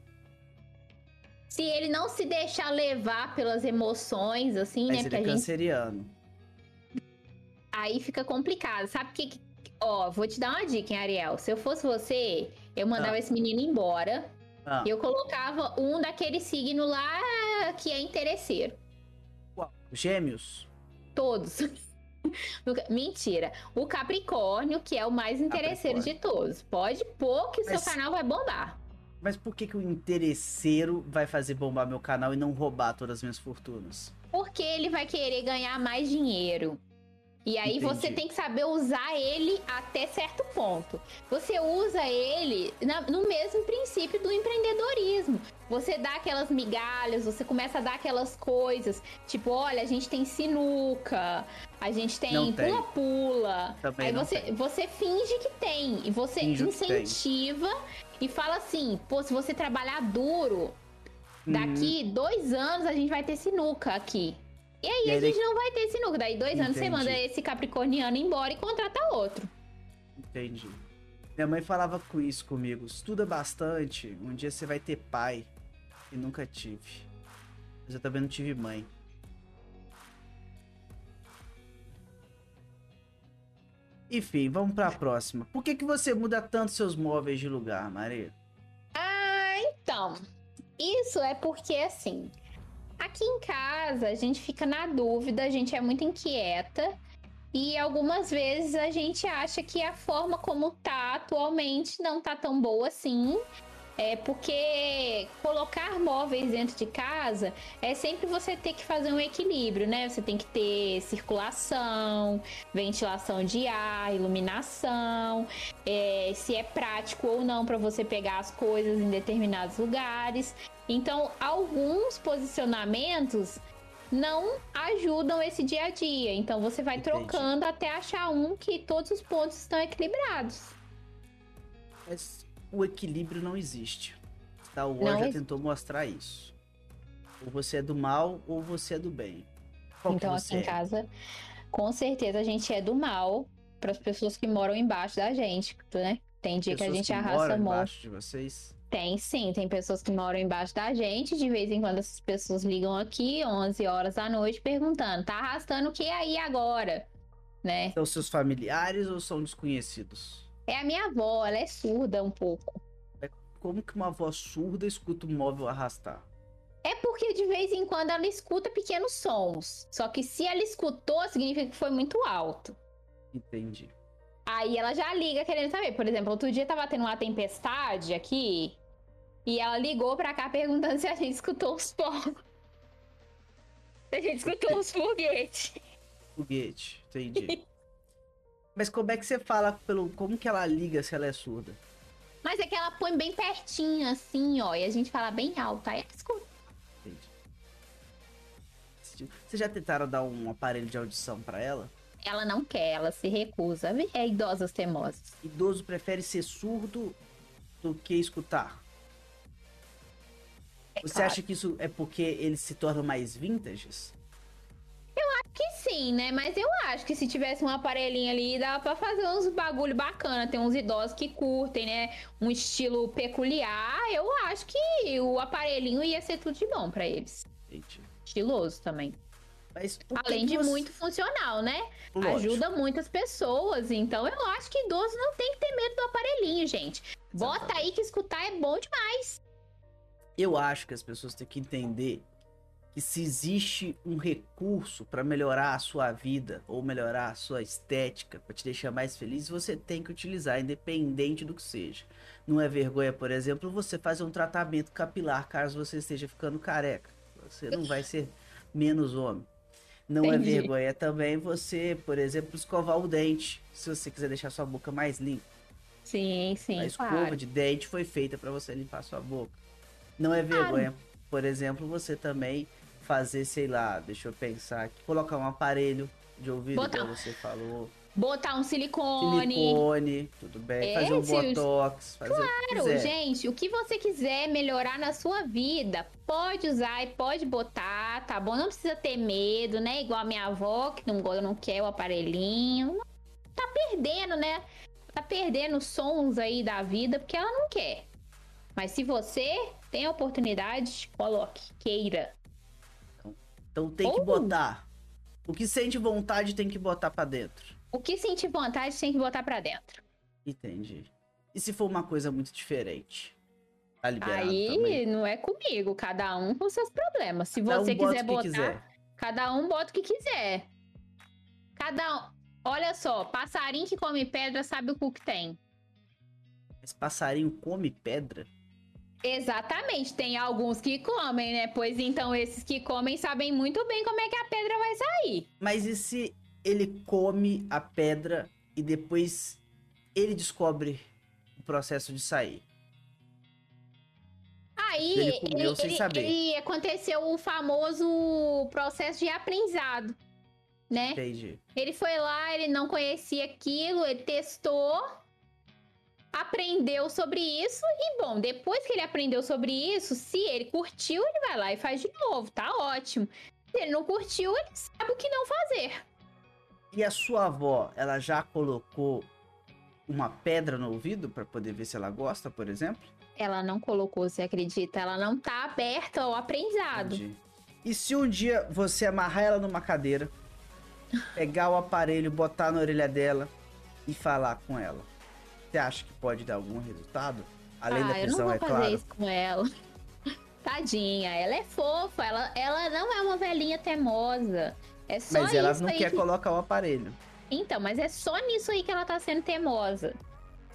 Se ele não se deixar levar pelas emoções, assim, Mas né? ele é a gente canceriano. Aí fica complicado. Sabe o que, que- Ó, vou te dar uma dica, hein, Ariel. Se eu fosse você, eu mandava Ah. esse menino embora Ah, e eu colocava um daquele signo lá que é interesseiro. qual? Gêmeos? Todos. Mentira. O Capricórnio, que é o mais interesseiro de todos. Pode pôr que o Mas- seu canal vai bombar. Mas por que, que o interesseiro vai fazer bombar meu canal e não roubar todas as minhas fortunas? Porque ele vai querer ganhar mais dinheiro. E aí Entendi. você tem que saber usar ele até certo ponto. Você usa ele na- no mesmo princípio do empreendedorismo. Você dá aquelas migalhas, você começa a dar aquelas coisas. Tipo, olha, a gente tem sinuca, a gente tem pula-pula. Aí você, tem. você finge que tem. E você incentiva e fala assim: pô, se você trabalhar duro. Daqui dois anos a gente vai ter sinuca aqui. E aí E a gente não vai ter sinuca. Daí dois anos você Entendi. manda esse capricorniano embora e contrata outro. Entendi. Minha mãe falava com isso comigo. Estuda bastante. Um dia você vai ter pai. E nunca tive. Mas eu também não tive mãe. Enfim, vamos pra próxima. Por que, que você muda tanto seus móveis de lugar, Maria? Ah, então. Isso é porque, assim, aqui em casa a gente fica na dúvida, a gente é muito inquieta. E algumas vezes a gente acha que a forma como tá atualmente não tá tão boa assim. É porque colocar móveis dentro de casa é sempre você ter que fazer um equilíbrio, né? Você tem que ter circulação, ventilação de ar, iluminação, é, se é prático ou não para você pegar as coisas em determinados lugares. Então, alguns posicionamentos não ajudam esse dia a dia. Então você vai Entendi. trocando até achar um que todos os pontos estão equilibrados. Mas o equilíbrio não existe. Star Wars já tentou mostrar isso. Ou você é do mal ou você é do bem. Qual então aqui em é? casa, com certeza a gente é do mal para as pessoas que moram embaixo da gente, né? Tem dia pessoas que a gente que arrasta moram embaixo de vocês. Tem sim, tem pessoas que moram embaixo da gente. De vez em quando essas pessoas ligam aqui, 11 horas da noite, perguntando: tá arrastando o que aí agora? Né? São seus familiares ou são desconhecidos? É a minha avó, ela é surda um pouco. É como que uma avó surda escuta um móvel arrastar? É porque de vez em quando ela escuta pequenos sons. Só que se ela escutou, significa que foi muito alto. Entendi. Aí ela já liga querendo saber. Por exemplo, outro dia tava tendo uma tempestade aqui. E ela ligou pra cá perguntando se a gente escutou os fogos. Se a gente escutou os foguetes. Foguete, entendi. Mas como é que você fala pelo. Como que ela liga se ela é surda? Mas é que ela põe bem pertinho, assim, ó. E a gente fala bem alto. Aí ela escuta. Entendi. Vocês já tentaram dar um aparelho de audição para ela? Ela não quer, ela se recusa. É idosas teimosas. Idoso prefere ser surdo do que escutar. É Você claro. acha que isso é porque eles se tornam mais vintages? Eu acho que sim, né? Mas eu acho que se tivesse um aparelhinho ali, dava pra fazer uns bagulho bacana. Tem uns idosos que curtem, né? Um estilo peculiar. Eu acho que o aparelhinho ia ser tudo de bom para eles. Entendi. Estiloso também. Mas Além de você... muito funcional, né? Lógico. Ajuda muitas pessoas. Então eu acho que idoso não tem que ter medo do aparelhinho, gente. Exatamente. Bota aí que escutar é bom demais. Eu acho que as pessoas têm que entender se existe um recurso para melhorar a sua vida ou melhorar a sua estética, para te deixar mais feliz, você tem que utilizar, independente do que seja. Não é vergonha, por exemplo, você fazer um tratamento capilar caso você esteja ficando careca. Você não vai ser menos homem. Não é Entendi. é vergonha também você, por exemplo, escovar o dente, se você quiser deixar sua boca mais limpa. Sim, sim. A escova claro. de dente foi feita para você limpar sua boca. Não é vergonha, por exemplo, você também fazer, sei lá, deixa eu pensar aqui, colocar um aparelho de ouvido, Botar... como você falou. Botar um silicone. Silicone, tudo bem. É, fazer um botox. Fazer claro, gente, o que você quiser melhorar na sua vida, pode usar e pode botar, tá bom? Não precisa ter medo, né? Igual a minha avó, que não, não quer o aparelhinho. Tá perdendo, né? Tá perdendo sons aí da vida porque ela não quer. Mas se você tem a oportunidade, coloque, queira. Então, tem que botar. O que sente vontade tem que botar para dentro. O que sentir vontade tem que botar para dentro. Entendi. E se for uma coisa muito diferente? Tá Aí também. não é comigo, cada um com seus problemas. Se cada você um quiser botar, quiser. cada um bota o que quiser. Cada um. Olha só, passarinho que come pedra sabe o cu que tem. Mas passarinho come pedra? Exatamente, tem alguns que comem, né? Pois então esses que comem sabem muito bem como é que a pedra vai sair. Mas e se ele come a pedra e depois ele descobre o processo de sair. Aí ele, comeu ele, sem saber. ele aconteceu o famoso processo de aprendizado, né? Entendi. Ele foi lá, ele não conhecia aquilo, ele testou, aprendeu sobre isso e bom, depois que ele aprendeu sobre isso, se ele curtiu, ele vai lá e faz de novo, tá ótimo. Se ele não curtiu, ele sabe o que não fazer. E a sua avó, ela já colocou uma pedra no ouvido para poder ver se ela gosta, por exemplo? Ela não colocou, você acredita? Ela não tá aberta ao aprendizado. Entendi. E se um dia você amarrar ela numa cadeira, pegar o aparelho, botar na orelha dela e falar com ela, você acha que pode dar algum resultado? Além ah, da prisão, é claro. eu não vou fazer isso com ela. Tadinha, ela é fofa, ela, ela não é uma velhinha teimosa. É só Mas ela não quer que- colocar o aparelho. Então, mas é só nisso aí que ela tá sendo teimosa.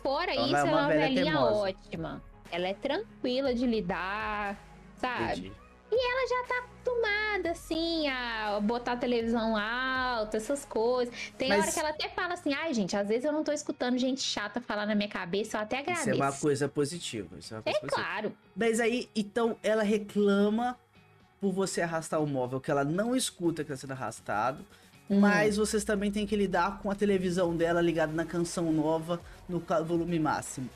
Fora Ela isso, é ela é uma velhinha teimosa. ótima. Ela é tranquila de lidar, sabe? Entendi. Ela já tá acostumada, assim, a botar a televisão alta, essas coisas. Tem Mas- hora que ela até fala assim, ai, gente, às vezes eu não tô escutando gente chata falar na minha cabeça, eu até Isso agradeço. é uma coisa positiva. Isso é uma coisa É positiva. claro. Mas aí, então, ela reclama por você arrastar o móvel, que ela não escuta que está sendo arrastado. Hum. Mas vocês também têm que lidar com a televisão dela ligada na canção nova no volume máximo.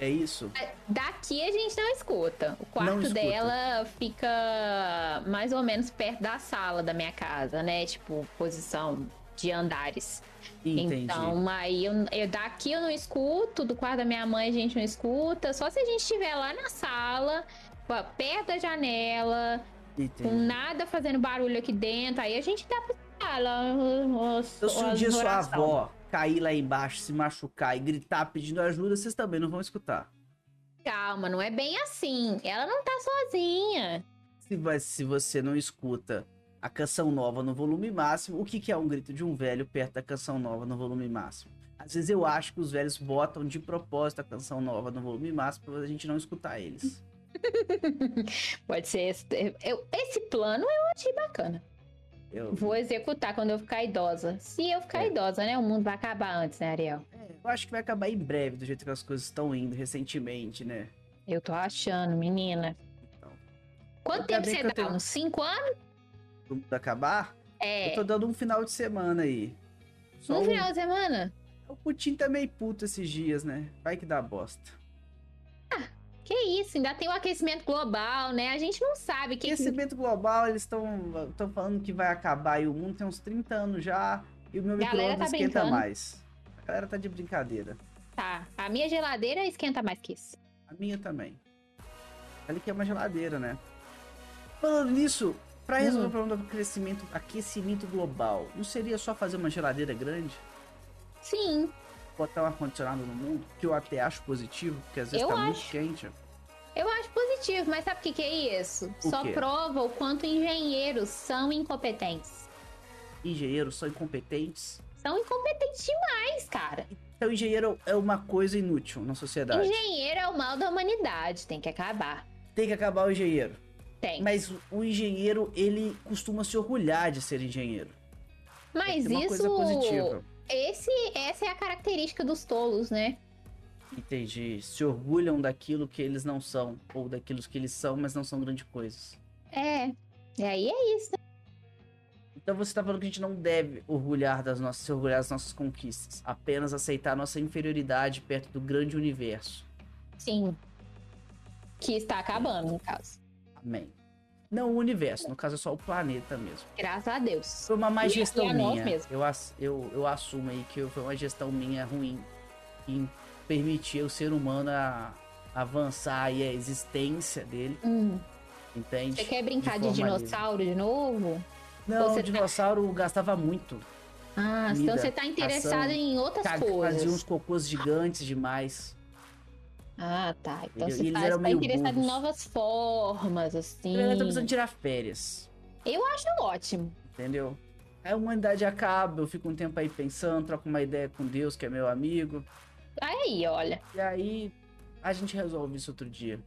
É isso? Daqui a gente não escuta. O quarto escuta. dela fica mais ou menos perto da sala da minha casa, né? Tipo, posição de andares. Entendi. Então, aí eu, eu- daqui eu não escuto, do quarto da minha mãe a gente não escuta. Só se a gente estiver lá na sala, perto da janela, com Entendi. nada fazendo barulho aqui dentro, aí a gente dá pra escutar lá. os- Então, se um dia sua avó cair lá embaixo, se machucar e gritar pedindo ajuda, vocês também não vão escutar. Calma, não é bem assim. Ela não tá sozinha. Se, vai- se você não escuta a canção nova no volume máximo, o que, que é um grito de um velho perto da canção nova no volume máximo? Às vezes eu acho que os velhos botam de propósito a canção nova no volume máximo pra a gente não escutar eles. Pode ser. Esse, eu- esse plano eu achei bacana. Eu, Vou executar quando eu ficar idosa. Se eu ficar É. idosa, né? O mundo vai acabar antes, né, Ariel? é, eu acho que vai acabar em breve, do jeito que as coisas estão indo recentemente, né? Eu tô achando, menina. Então. Quanto tempo você dá? tenho- Uns 5 anos? Do mundo acabar, É. eu tô dando um final de semana aí. Só No um- final de semana? O Putin tá meio puto esses dias, né? Vai que dá bosta. Que isso, ainda tem o aquecimento global, né? A gente não sabe que. Aquecimento global, eles estão falando que vai acabar e o mundo tem uns 30 anos já e o meu Galera micro-ondas tá esquenta brincando. mais. A galera tá de brincadeira. Tá. A minha geladeira esquenta mais que isso. A minha também. Ali que é uma geladeira, né? Falando nisso, pra resolver Hum. o problema do crescimento, aquecimento global, não seria só fazer uma geladeira grande? Sim, Botar um ar-condicionado no mundo? Que eu até acho positivo, porque às vezes Eu tá muito acho. quente. eu acho positivo, mas sabe o que, que é isso? O Só quê? prova o quanto engenheiros são incompetentes. Engenheiros são incompetentes. São incompetentes demais, cara. Então, engenheiro é uma coisa inútil na sociedade. Engenheiro é o mal da humanidade, tem que acabar. Tem que acabar o engenheiro. Tem. Mas o engenheiro, ele costuma se orgulhar de ser engenheiro. Mas uma isso. Esse, essa é a característica dos tolos, né? Entendi. Se orgulham daquilo que eles não são. Ou daquilo que eles são, mas não são grandes coisas. É. E aí é isso. Então você tá falando que a gente não deve orgulhar das nossas, se orgulhar das nossas conquistas. Apenas aceitar nossa inferioridade perto do grande universo. Sim. Que está acabando, no caso. Amém. Não o universo, no caso é só o planeta mesmo. Graças a Deus. Foi uma má E- gestão a minha. mesmo. Eu, eu, eu assumo aí que foi uma gestão minha ruim em permitir o ser humano a avançar aí a existência dele, Hum. entende? Você quer brincar de, forma dinossauro de novo? Não, o tá- dinossauro gastava muito. Ah, Comida, então você tá interessado ação, em outras coisas. Fazia uns cocôs gigantes demais. Ah, tá. Então Eles- você tá, tá interessado em burros. novas formas, assim. Eu tô precisando tirar férias, Eu acho ótimo. entendeu? Aí a humanidade acaba, eu fico um tempo aí pensando, troco uma ideia com Deus, que é meu amigo. Aí, olha, E aí a gente resolve isso outro dia.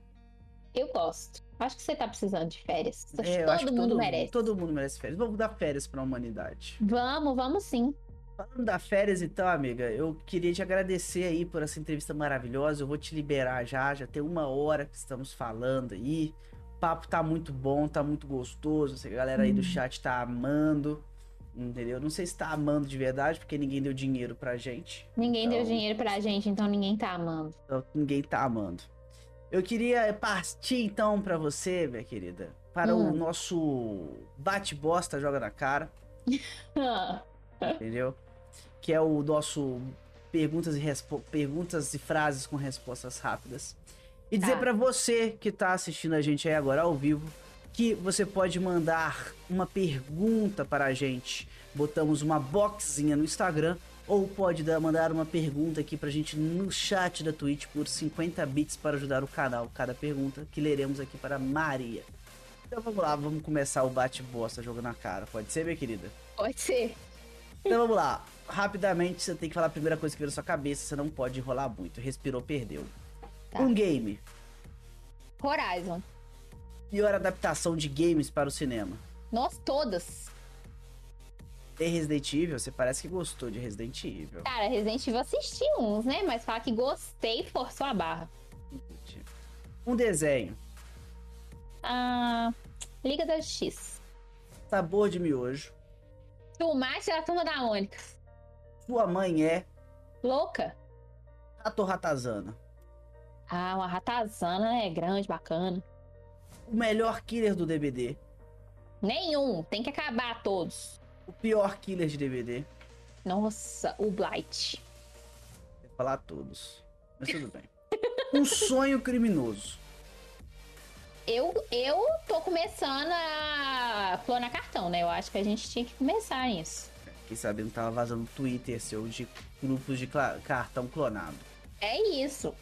eu gosto. Acho que você tá precisando de férias. Acho É, todo acho que mundo todo, merece. Todo mundo merece férias. Vamos dar férias pra humanidade. Vamos, vamos sim. Falando da férias então, amiga, eu queria te agradecer aí por essa entrevista maravilhosa. Eu vou te liberar já, já tem uma hora que estamos falando aí. O papo tá muito bom, tá muito gostoso. A galera aí do Hum. chat tá amando. Entendeu? Não sei se tá amando de verdade, porque ninguém deu dinheiro pra gente. Ninguém deu Então- dinheiro pra gente, então ninguém tá amando. Então ninguém tá amando. Eu queria partir então pra você, minha querida, para o Hum. nosso bate-bosta joga na cara. entendeu? Que é o nosso perguntas e, respo- perguntas e frases com respostas rápidas. E dizer Tá. pra você que tá assistindo a gente aí agora ao vivo que você pode mandar uma pergunta para a gente. Botamos uma boxinha no Instagram ou pode dar, mandar uma pergunta aqui pra gente no chat da Twitch por 50 bits para ajudar o canal. Cada pergunta que leremos aqui para Maria. Então vamos lá, vamos começar o bate-bosta jogando na cara. Pode ser, minha querida? Pode ser. Então vamos lá. Rapidamente, você tem que falar a primeira coisa que veio na sua cabeça. Você não pode enrolar muito. Respirou, perdeu. Tá. Um game. Horizon. Pior adaptação de games para o cinema. Nós todas. Tem Resident Evil? Você parece que gostou de Resident Evil. Cara, Resident Evil assisti uns, né? Mas falar que gostei forçou a barra. Um desenho. Ah, Liga da Justiça. Sabor de miojo. Tomate da turma da Mônica. Sua mãe é Louca. Rato Ratazana. Ah, uma ratazana, né? Grande, bacana. O melhor killer do DVD. Nenhum. Tem que acabar todos. O pior killer de DVD. Nossa, o Blight. Vou falar todos. Mas tudo bem. Um sonho criminoso. Eu, eu tô começando a clonar cartão, né? Eu acho que a gente tinha que começar nisso. Fiquei sabendo que tava vazando Twitter seu de grupos de cartão clonado. É isso.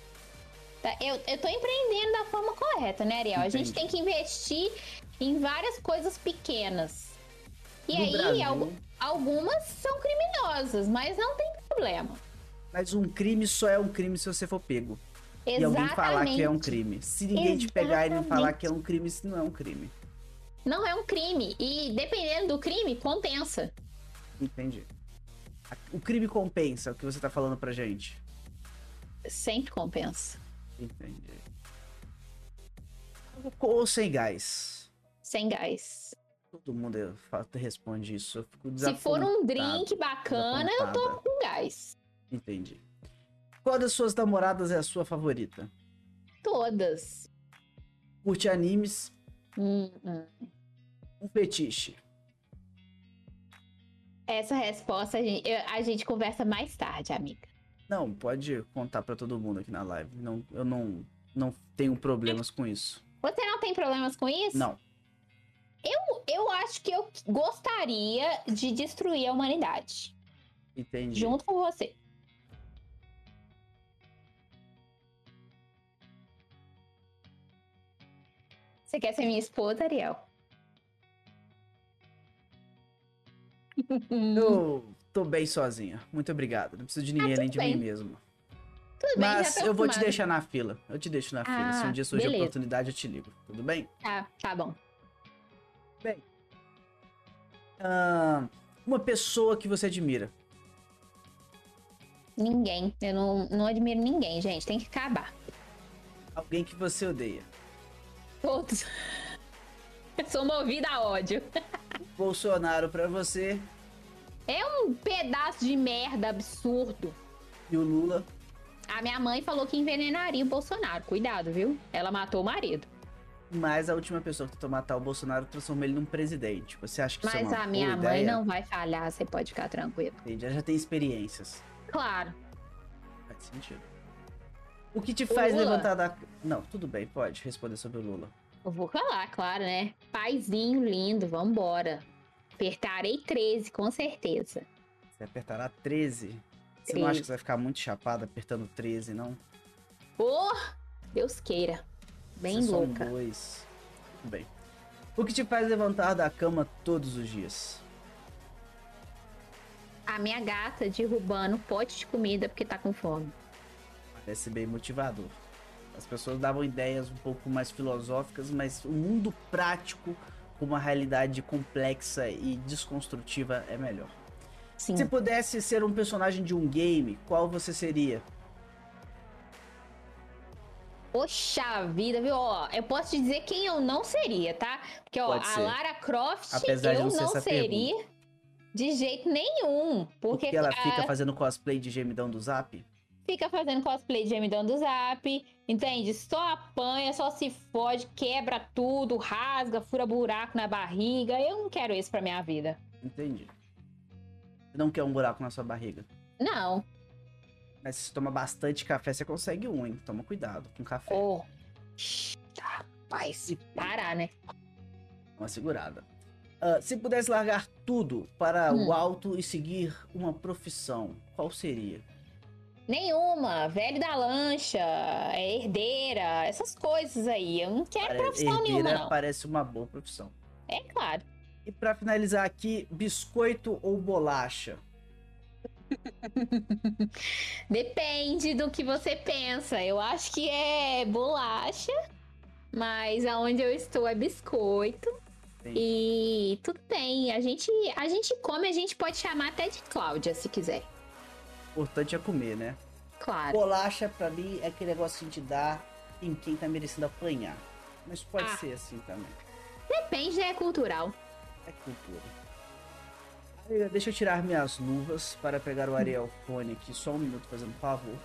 Tá, Eu, eu tô empreendendo da forma correta, né, Ariel? A gente Entendi. tem que investir em várias coisas pequenas. E No aí, algu- algumas são criminosas, mas não tem problema. Mas um crime só é um crime se você for pego. E alguém falar que é um crime. Se ninguém te pegar e não falar que é um crime, isso não é um crime. Não é um crime. E dependendo do crime, compensa. Entendi. O crime compensa o que você tá falando pra gente. Sempre compensa. Entendi. Com ou sem gás? Sem gás. Todo mundo é- responde isso. Eu fico Se for um drink bacana, eu tô com gás. Entendi. Qual das suas namoradas é a sua favorita? Todas. Curte animes? Hum, hum. Um fetiche? Essa resposta a gente, eu- a gente conversa mais tarde, amiga. Não, pode contar pra todo mundo aqui na live. Não, eu não, não tenho problemas com isso. Você não tem problemas com isso? Não. Eu acho que eu gostaria de destruir a humanidade. Entendi. Junto com você. Você quer ser minha esposa, Ariel? Eu tô bem sozinha. Muito obrigado. Não preciso de ninguém além de Ah, bem. mim mesmo. Tudo bem, Mas tô eu vou te deixar na fila. Eu te deixo na fila. Se um Ah, dia surgir a beleza. oportunidade, eu te ligo. Tudo bem? Tá, tá bom. Ah, uma pessoa que você admira. Ninguém. Eu não, não admiro ninguém, gente. Tem que acabar. Alguém que você odeia. Todos. Sou movida a ódio. Bolsonaro pra você É um pedaço de merda absurdo. e o Lula. A minha mãe falou que envenenaria o Bolsonaro. Cuidado, viu? Ela matou o marido. Mas a última pessoa que tentou matar o Bolsonaro transformou ele num presidente. Você acha que isso é Mas uma a minha mãe ideia? não vai falhar, você pode ficar tranquilo. Entendi, ela já tem experiências. Claro. Faz sentido. O que te faz Lula? levantar da. Não, tudo bem, pode responder sobre o Lula. Eu vou falar, claro, né? Paizinho lindo, vambora. Apertarei 13, com certeza. Você apertará 13. Você não acha que você vai ficar muito chapada apertando 13, não? Oh, Deus queira. Bem Você louca. dois. Tudo bem. O que te faz levantar da cama todos os dias? A minha gata derrubando pote de comida porque tá com fome. Parece bem motivador. As pessoas davam ideias um pouco mais filosóficas, mas o mundo prático, com uma realidade complexa e desconstrutiva, é melhor. Sim. Se pudesse ser um personagem de um game, qual você seria? Poxa vida, viu? Ó, eu posso te dizer quem eu não seria, tá? Porque, ó, Pode a ser. Lara Croft Apesar eu não seria de jeito nenhum. Porque, Porque ela ah, fica fazendo cosplay de gemidão do Zap? Fica fazendo cosplay de gemidão do zap, entende? Só apanha, só se fode, quebra tudo, rasga, fura buraco na barriga. Eu não quero isso pra minha vida. Entendi. Você não quer um buraco na sua barriga. Não. Mas se você toma bastante café, você consegue um, hein? Toma cuidado com café. Oh. Rapaz, parar, né? Uma segurada. Ah, se pudesse largar tudo para Hum. o alto e seguir uma profissão, qual seria? Nenhuma. Velho da lancha, é herdeira, essas coisas aí. Eu não quero Pare- profissão herdeira nenhuma, não. parece uma boa profissão. É claro. E pra finalizar aqui, biscoito ou bolacha? Depende do que você pensa. Eu acho que é bolacha, mas aonde eu estou é biscoito. Sim. E tudo bem. A gente, a gente come, a gente pode chamar até de Cláudia, se quiser. Importante é comer, né? Claro. Bolacha, pra mim, é aquele negócio gente dá em quem tá merecendo apanhar. Mas pode Ah. ser assim também. Depende, né? É cultural. É cultura. Deixa eu tirar minhas luvas para pegar o Ariel Fone aqui. Só um minuto, fazendo favor.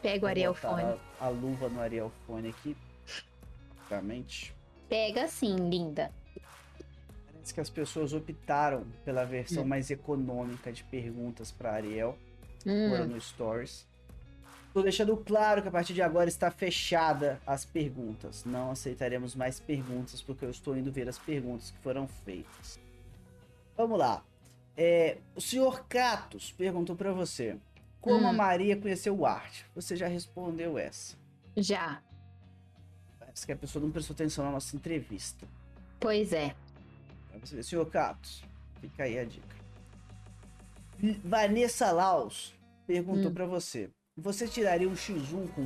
Pega o Vou Ariel botar Fone. A, a luva no Ariel Fone aqui. Realmente. Pega sim, linda. Parece que as pessoas optaram pela versão Hum. mais econômica de perguntas para Ariel. Hum, Agora no Stories. Tô deixando claro que a partir de agora está fechada as perguntas. Não aceitaremos mais perguntas porque eu estou indo ver as perguntas que foram feitas. Vamos lá. É, o senhor Catos perguntou para você: Como Hum. a Maria conheceu o arte? Você já respondeu essa. já. Parece que a pessoa não prestou atenção na nossa entrevista. Pois é. Senhor Catos, fica aí a dica. Vanessa Laus perguntou Hum. pra você: Você tiraria um X1 com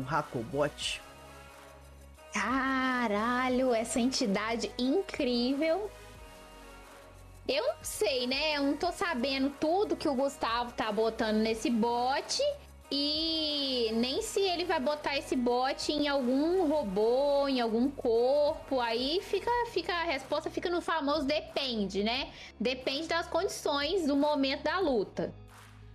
um Hakobot? Caralho, essa entidade incrível. Eu não sei, né? Eu não tô sabendo tudo que o Gustavo tá botando nesse bot. E nem se ele vai botar esse bot em algum robô, em algum corpo. Aí fica, fica a resposta fica no famoso depende, né? Depende das condições do momento da luta.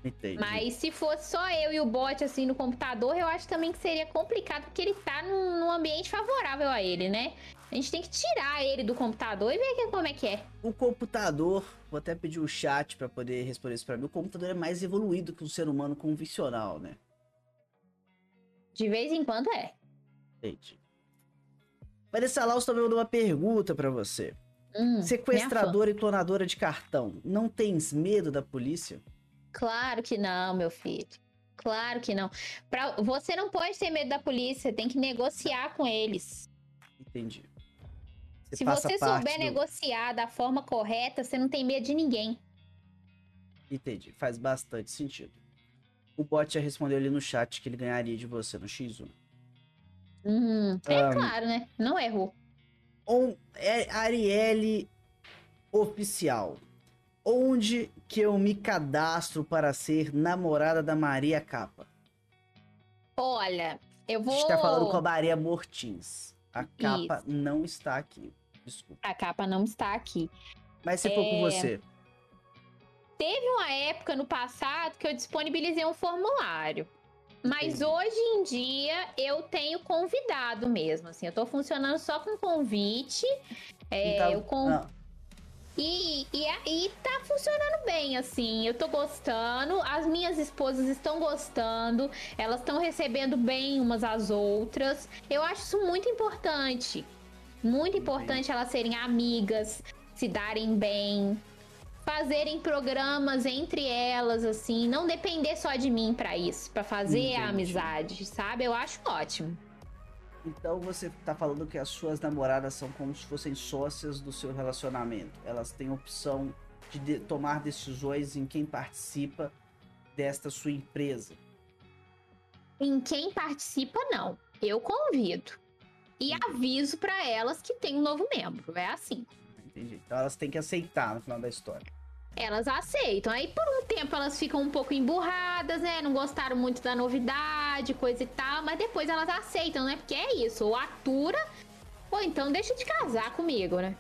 Entendi. Mas se fosse só eu e o bot assim no computador, eu acho também que seria complicado, porque ele tá num, num ambiente favorável a ele, né? A gente tem que tirar ele do computador e ver que- como é que é. O computador, vou até pedir o chat pra poder responder isso pra mim. O computador é mais evoluído que um ser humano convencional, né? De vez em quando é. Entendi. Vanessa Laus também mandou uma pergunta pra você. Hum, Sequestradora e clonadora de cartão, não tens medo da polícia? Claro que não, meu filho. Claro que não. Pra... Você não pode ter medo da polícia, tem que negociar com eles. Entendi. Se passa você souber do- negociar da forma correta, você não tem medo de ninguém. Entendi, faz bastante sentido. O bot já respondeu ali no chat que ele ganharia de você no X1. Hum, é Ahn. claro, né? Não errou. On, é Arielle Oficial. Onde que eu me cadastro para ser namorada da Maria Capa? Olha, eu A vou. gente tá falando com a Maria Mortins. A capa não está aqui. Desculpa. A capa não está aqui. Mas se for com É. você, Teve uma época no passado que eu disponibilizei um formulário. Mas Entendi. hoje em dia eu tenho convidado mesmo, assim, eu tô funcionando só com convite. É, então- eu con- não, e, e, e tá funcionando bem, assim, eu tô gostando, as minhas esposas estão gostando, elas estão recebendo bem umas às outras. Eu acho isso muito importante. Muito importante elas serem amigas, se darem bem, fazerem programas entre elas, assim, não depender só de mim pra isso, pra fazer Entendi. a amizade, sabe? Eu acho ótimo. Então você tá falando que as suas namoradas são como se fossem sócias do seu relacionamento. Elas têm opção de, de- tomar decisões em quem participa desta sua empresa. Em quem participa, não. Eu convido. E aviso pra elas que tem um novo membro. É assim. Entendi. Então elas têm que aceitar no final da história. Elas aceitam. Aí por um tempo elas ficam um pouco emburradas, né? Não gostaram muito da novidade, coisa e tal. Mas depois elas aceitam, né? Porque é isso. Ou atura, ou então deixa de casar comigo, né?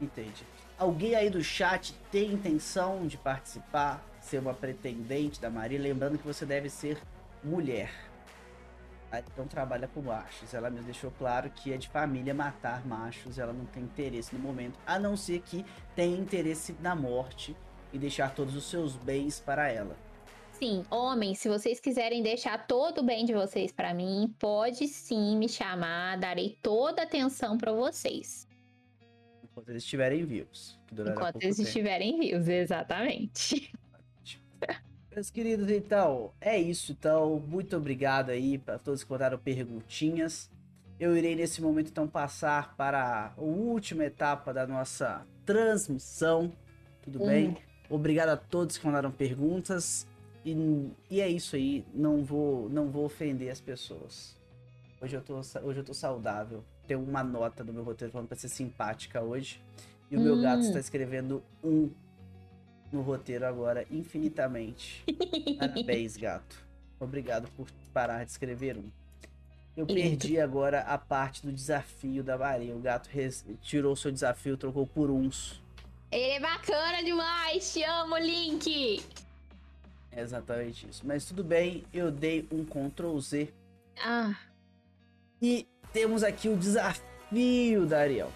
Entendi. Alguém aí do chat tem intenção de participar, ser uma pretendente da Maria? Lembrando que você deve ser mulher. Ah, Então trabalha com machos. Ela me deixou claro que é de família matar machos. Ela não tem interesse no momento, a não ser que tenha interesse na morte e deixar todos os seus bens para ela. Sim, homens, se vocês quiserem deixar todo o bem de vocês pra mim, pode sim me chamar. Darei toda a atenção pra vocês. Enquanto eles estiverem vivos. Enquanto eles tempo. estiverem vivos, exatamente. Meus queridos, então, é isso. Então, muito obrigado aí para todos que mandaram perguntinhas. Eu irei nesse momento então passar para a última etapa da nossa transmissão. Tudo hum. bem? Obrigado a todos que mandaram perguntas. E, e, é isso aí. Não vou, não vou ofender as pessoas. Hoje eu tô, hoje eu tô saudável. Tem uma nota no meu roteiro falando pra ser simpática hoje. E o hum. meu gato está escrevendo um no roteiro agora, infinitamente. Parabéns, gato. Obrigado por parar de escrever um. Eu perdi agora a parte do desafio da Maria. O gato tirou o seu desafio, trocou por uns. Ele é bacana demais, te amo, Link! É exatamente isso. Mas tudo bem, eu dei um Ctrl Z. Ah. E temos aqui o desafio da Ariel.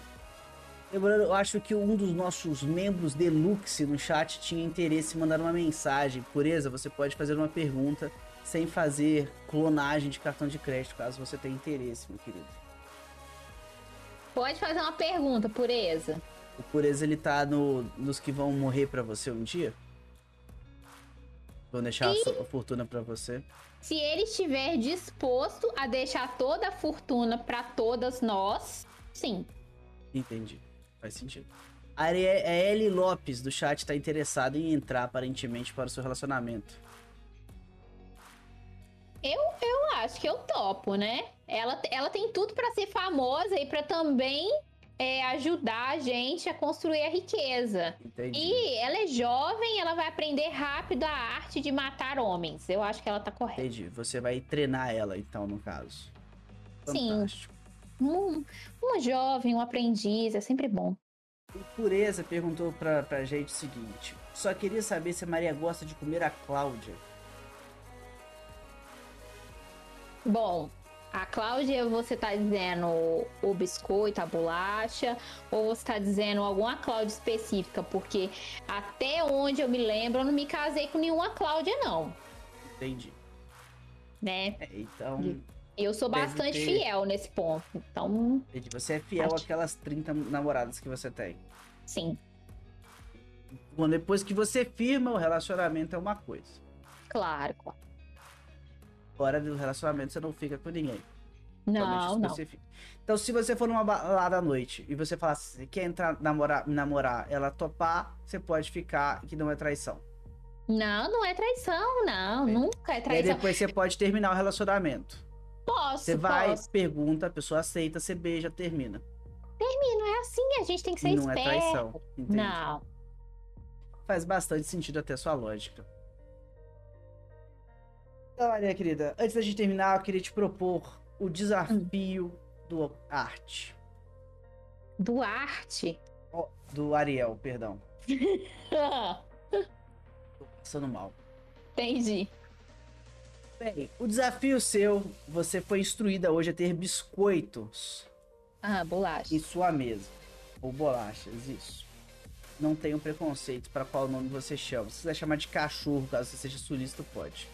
Lembrando, eu acho que um dos nossos membros deluxe no chat tinha interesse em mandar uma mensagem. Pureza, você pode fazer uma pergunta sem fazer clonagem de cartão de crédito, caso você tenha interesse, meu querido. Pode fazer uma pergunta, Pureza. O Pureza, ele tá no, nos que vão morrer para você um dia? Vão deixar e... a fortuna para você? Se ele estiver disposto a deixar toda a fortuna para todas nós, sim. Entendi. Faz sentido. A Arielle Lopes do chat tá interessada em entrar aparentemente para o seu relacionamento. Eu, eu acho que eu topo, né? Ela, ela tem tudo para ser famosa e para também é, ajudar a gente a construir a riqueza. Entendi. E ela é jovem, ela vai aprender rápido a arte de matar homens. Eu acho que ela tá correta. Entendi. Você vai treinar ela, então, no caso. Fantástico. Sim. Um, uma jovem, um aprendiz, é sempre bom. O Pureza perguntou pra, pra gente o seguinte: só queria saber se a Maria gosta de comer a Cláudia. Bom, a Cláudia, você tá dizendo o biscoito, a bolacha, ou você tá dizendo alguma Cláudia específica? Porque até onde eu me lembro, eu não me casei com nenhuma Cláudia, não. Entendi. Né? É, então. Eu sou bastante ter... fiel nesse ponto. Então. Entendi. Você é fiel acho... àquelas 30 namoradas que você tem. Sim. Bom, depois que você firma, o relacionamento é uma coisa. Claro, claro fora do relacionamento você não fica com ninguém. Não, não. Então, se você for numa balada à noite e você falar assim, quer entrar, namorar, namorar, ela topar, você pode ficar, que não é traição. Não, não é traição, não. É. Nunca é traição. E aí depois você pode terminar o relacionamento. Posso, Você vai, posso. pergunta, a pessoa aceita, você beija, termina. Termina, é assim, a gente tem que ser não esperto. Não é traição, entende? Não. Faz bastante sentido até sua lógica. Então, minha querida, antes da gente terminar, eu queria te propor o desafio hum. do arte. Do arte? Oh, do Ariel, perdão. Tô passando mal. Entendi. Bem, o desafio seu, você foi instruída hoje a ter biscoitos. Ah, bolachas. Em sua mesa. Ou bolachas, isso. Não tenho preconceito para qual nome você chama. Se quiser chamar de cachorro, caso você seja sulista, pode.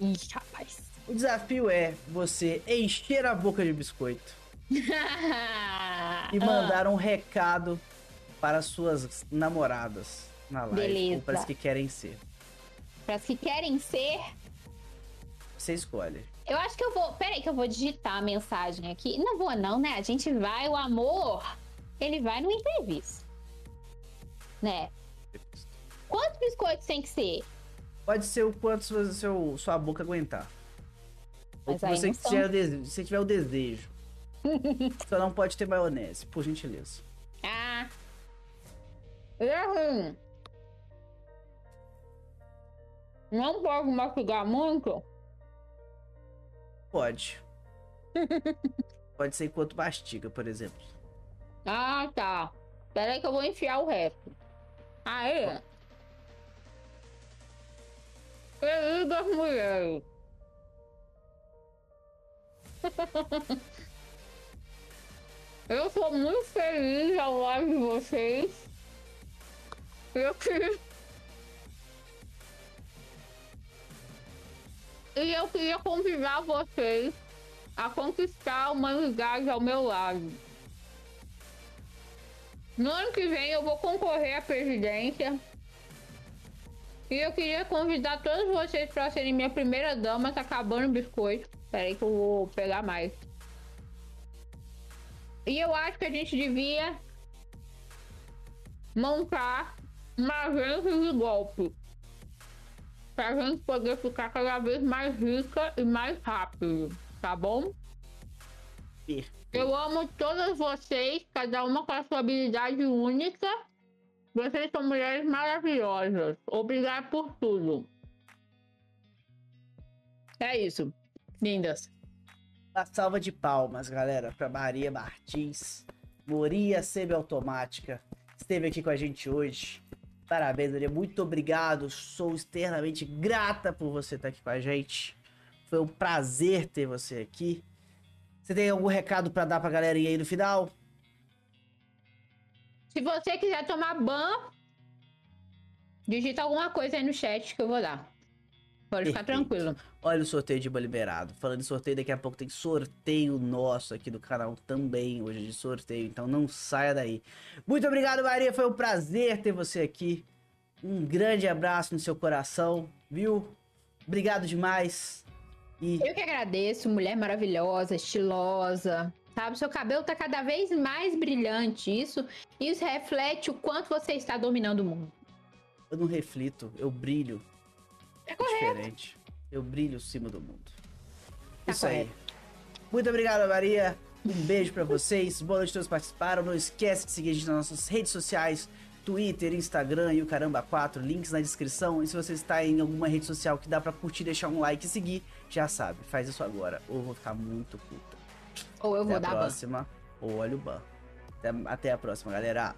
Ih, rapaz. O desafio é você encher a boca de biscoito e mandar um recado para suas namoradas na live. Beleza. Ou para as que querem ser. Para as que querem ser. Você escolhe. Eu acho que eu vou. Pera aí que eu vou digitar a mensagem aqui. Não vou, não, né? A gente vai, o amor, ele vai no imprevisto. Né? Quantos biscoitos tem que ser? Pode ser o quanto seu, sua boca aguentar. Ou se você, são... tiver, se tiver o desejo. Só não pode ter maionese, por gentileza. Ah. Ruim. Não pode mastigar muito? Pode. pode ser enquanto mastiga, por exemplo. Ah, tá. Espera aí que eu vou enfiar o resto. Aí. Feliz das mulheres. Eu sou muito feliz ao lado de vocês. Eu queria... E eu queria convidar vocês a conquistar a humanidade ao meu lado. No ano que vem eu vou concorrer à presidência E eu queria convidar todos vocês para serem minha primeira dama. Tá acabando o biscoito. Peraí que eu vou pegar mais. E eu acho que a gente devia montar uma agência de golpe. Pra gente poder ficar cada vez mais rica e mais rápido. Tá bom? Eu amo todas vocês, cada uma com a sua habilidade única. Vocês são mulheres maravilhosas. Obrigada por tudo. É isso. Lindas. Uma salva de palmas, galera, para Maria Martins, Moria Semiautomática. Esteve aqui com a gente hoje. Parabéns, Maria. Muito obrigado. Sou extremamente grata por você estar aqui com a gente. Foi um prazer ter você aqui. Você tem algum recado para dar pra galera aí no final? Se você quiser tomar ban, digita alguma coisa aí no chat que eu vou dar. Pode ficar tranquilo. Olha o sorteio de ban liberado. Falando em sorteio, daqui a pouco tem sorteio nosso aqui do canal também, hoje de sorteio. Então não saia daí. Muito obrigado, Maria. Foi um prazer ter você aqui. Um grande abraço no seu coração, viu? Obrigado demais. E... Eu que agradeço, mulher maravilhosa, estilosa, sabe? Seu cabelo tá cada vez mais brilhante. Isso, isso reflete o quanto você está dominando o mundo. Eu não reflito, eu brilho. É correto. Diferente. Eu brilho em cima do mundo. Tá isso correto. aí. Muito obrigado, Maria. Um beijo para vocês. Boa noite a todos que participaram. Não esquece de seguir a gente nas nossas redes sociais. Twitter, Instagram e o Caramba 4, links na descrição. E se você está em alguma rede social que dá para curtir, deixar um like e seguir, já sabe, faz isso agora. Ou vou ficar muito puta. Ou eu até vou dar próxima, ban. Ou olha o ban. Até, até a próxima, galera.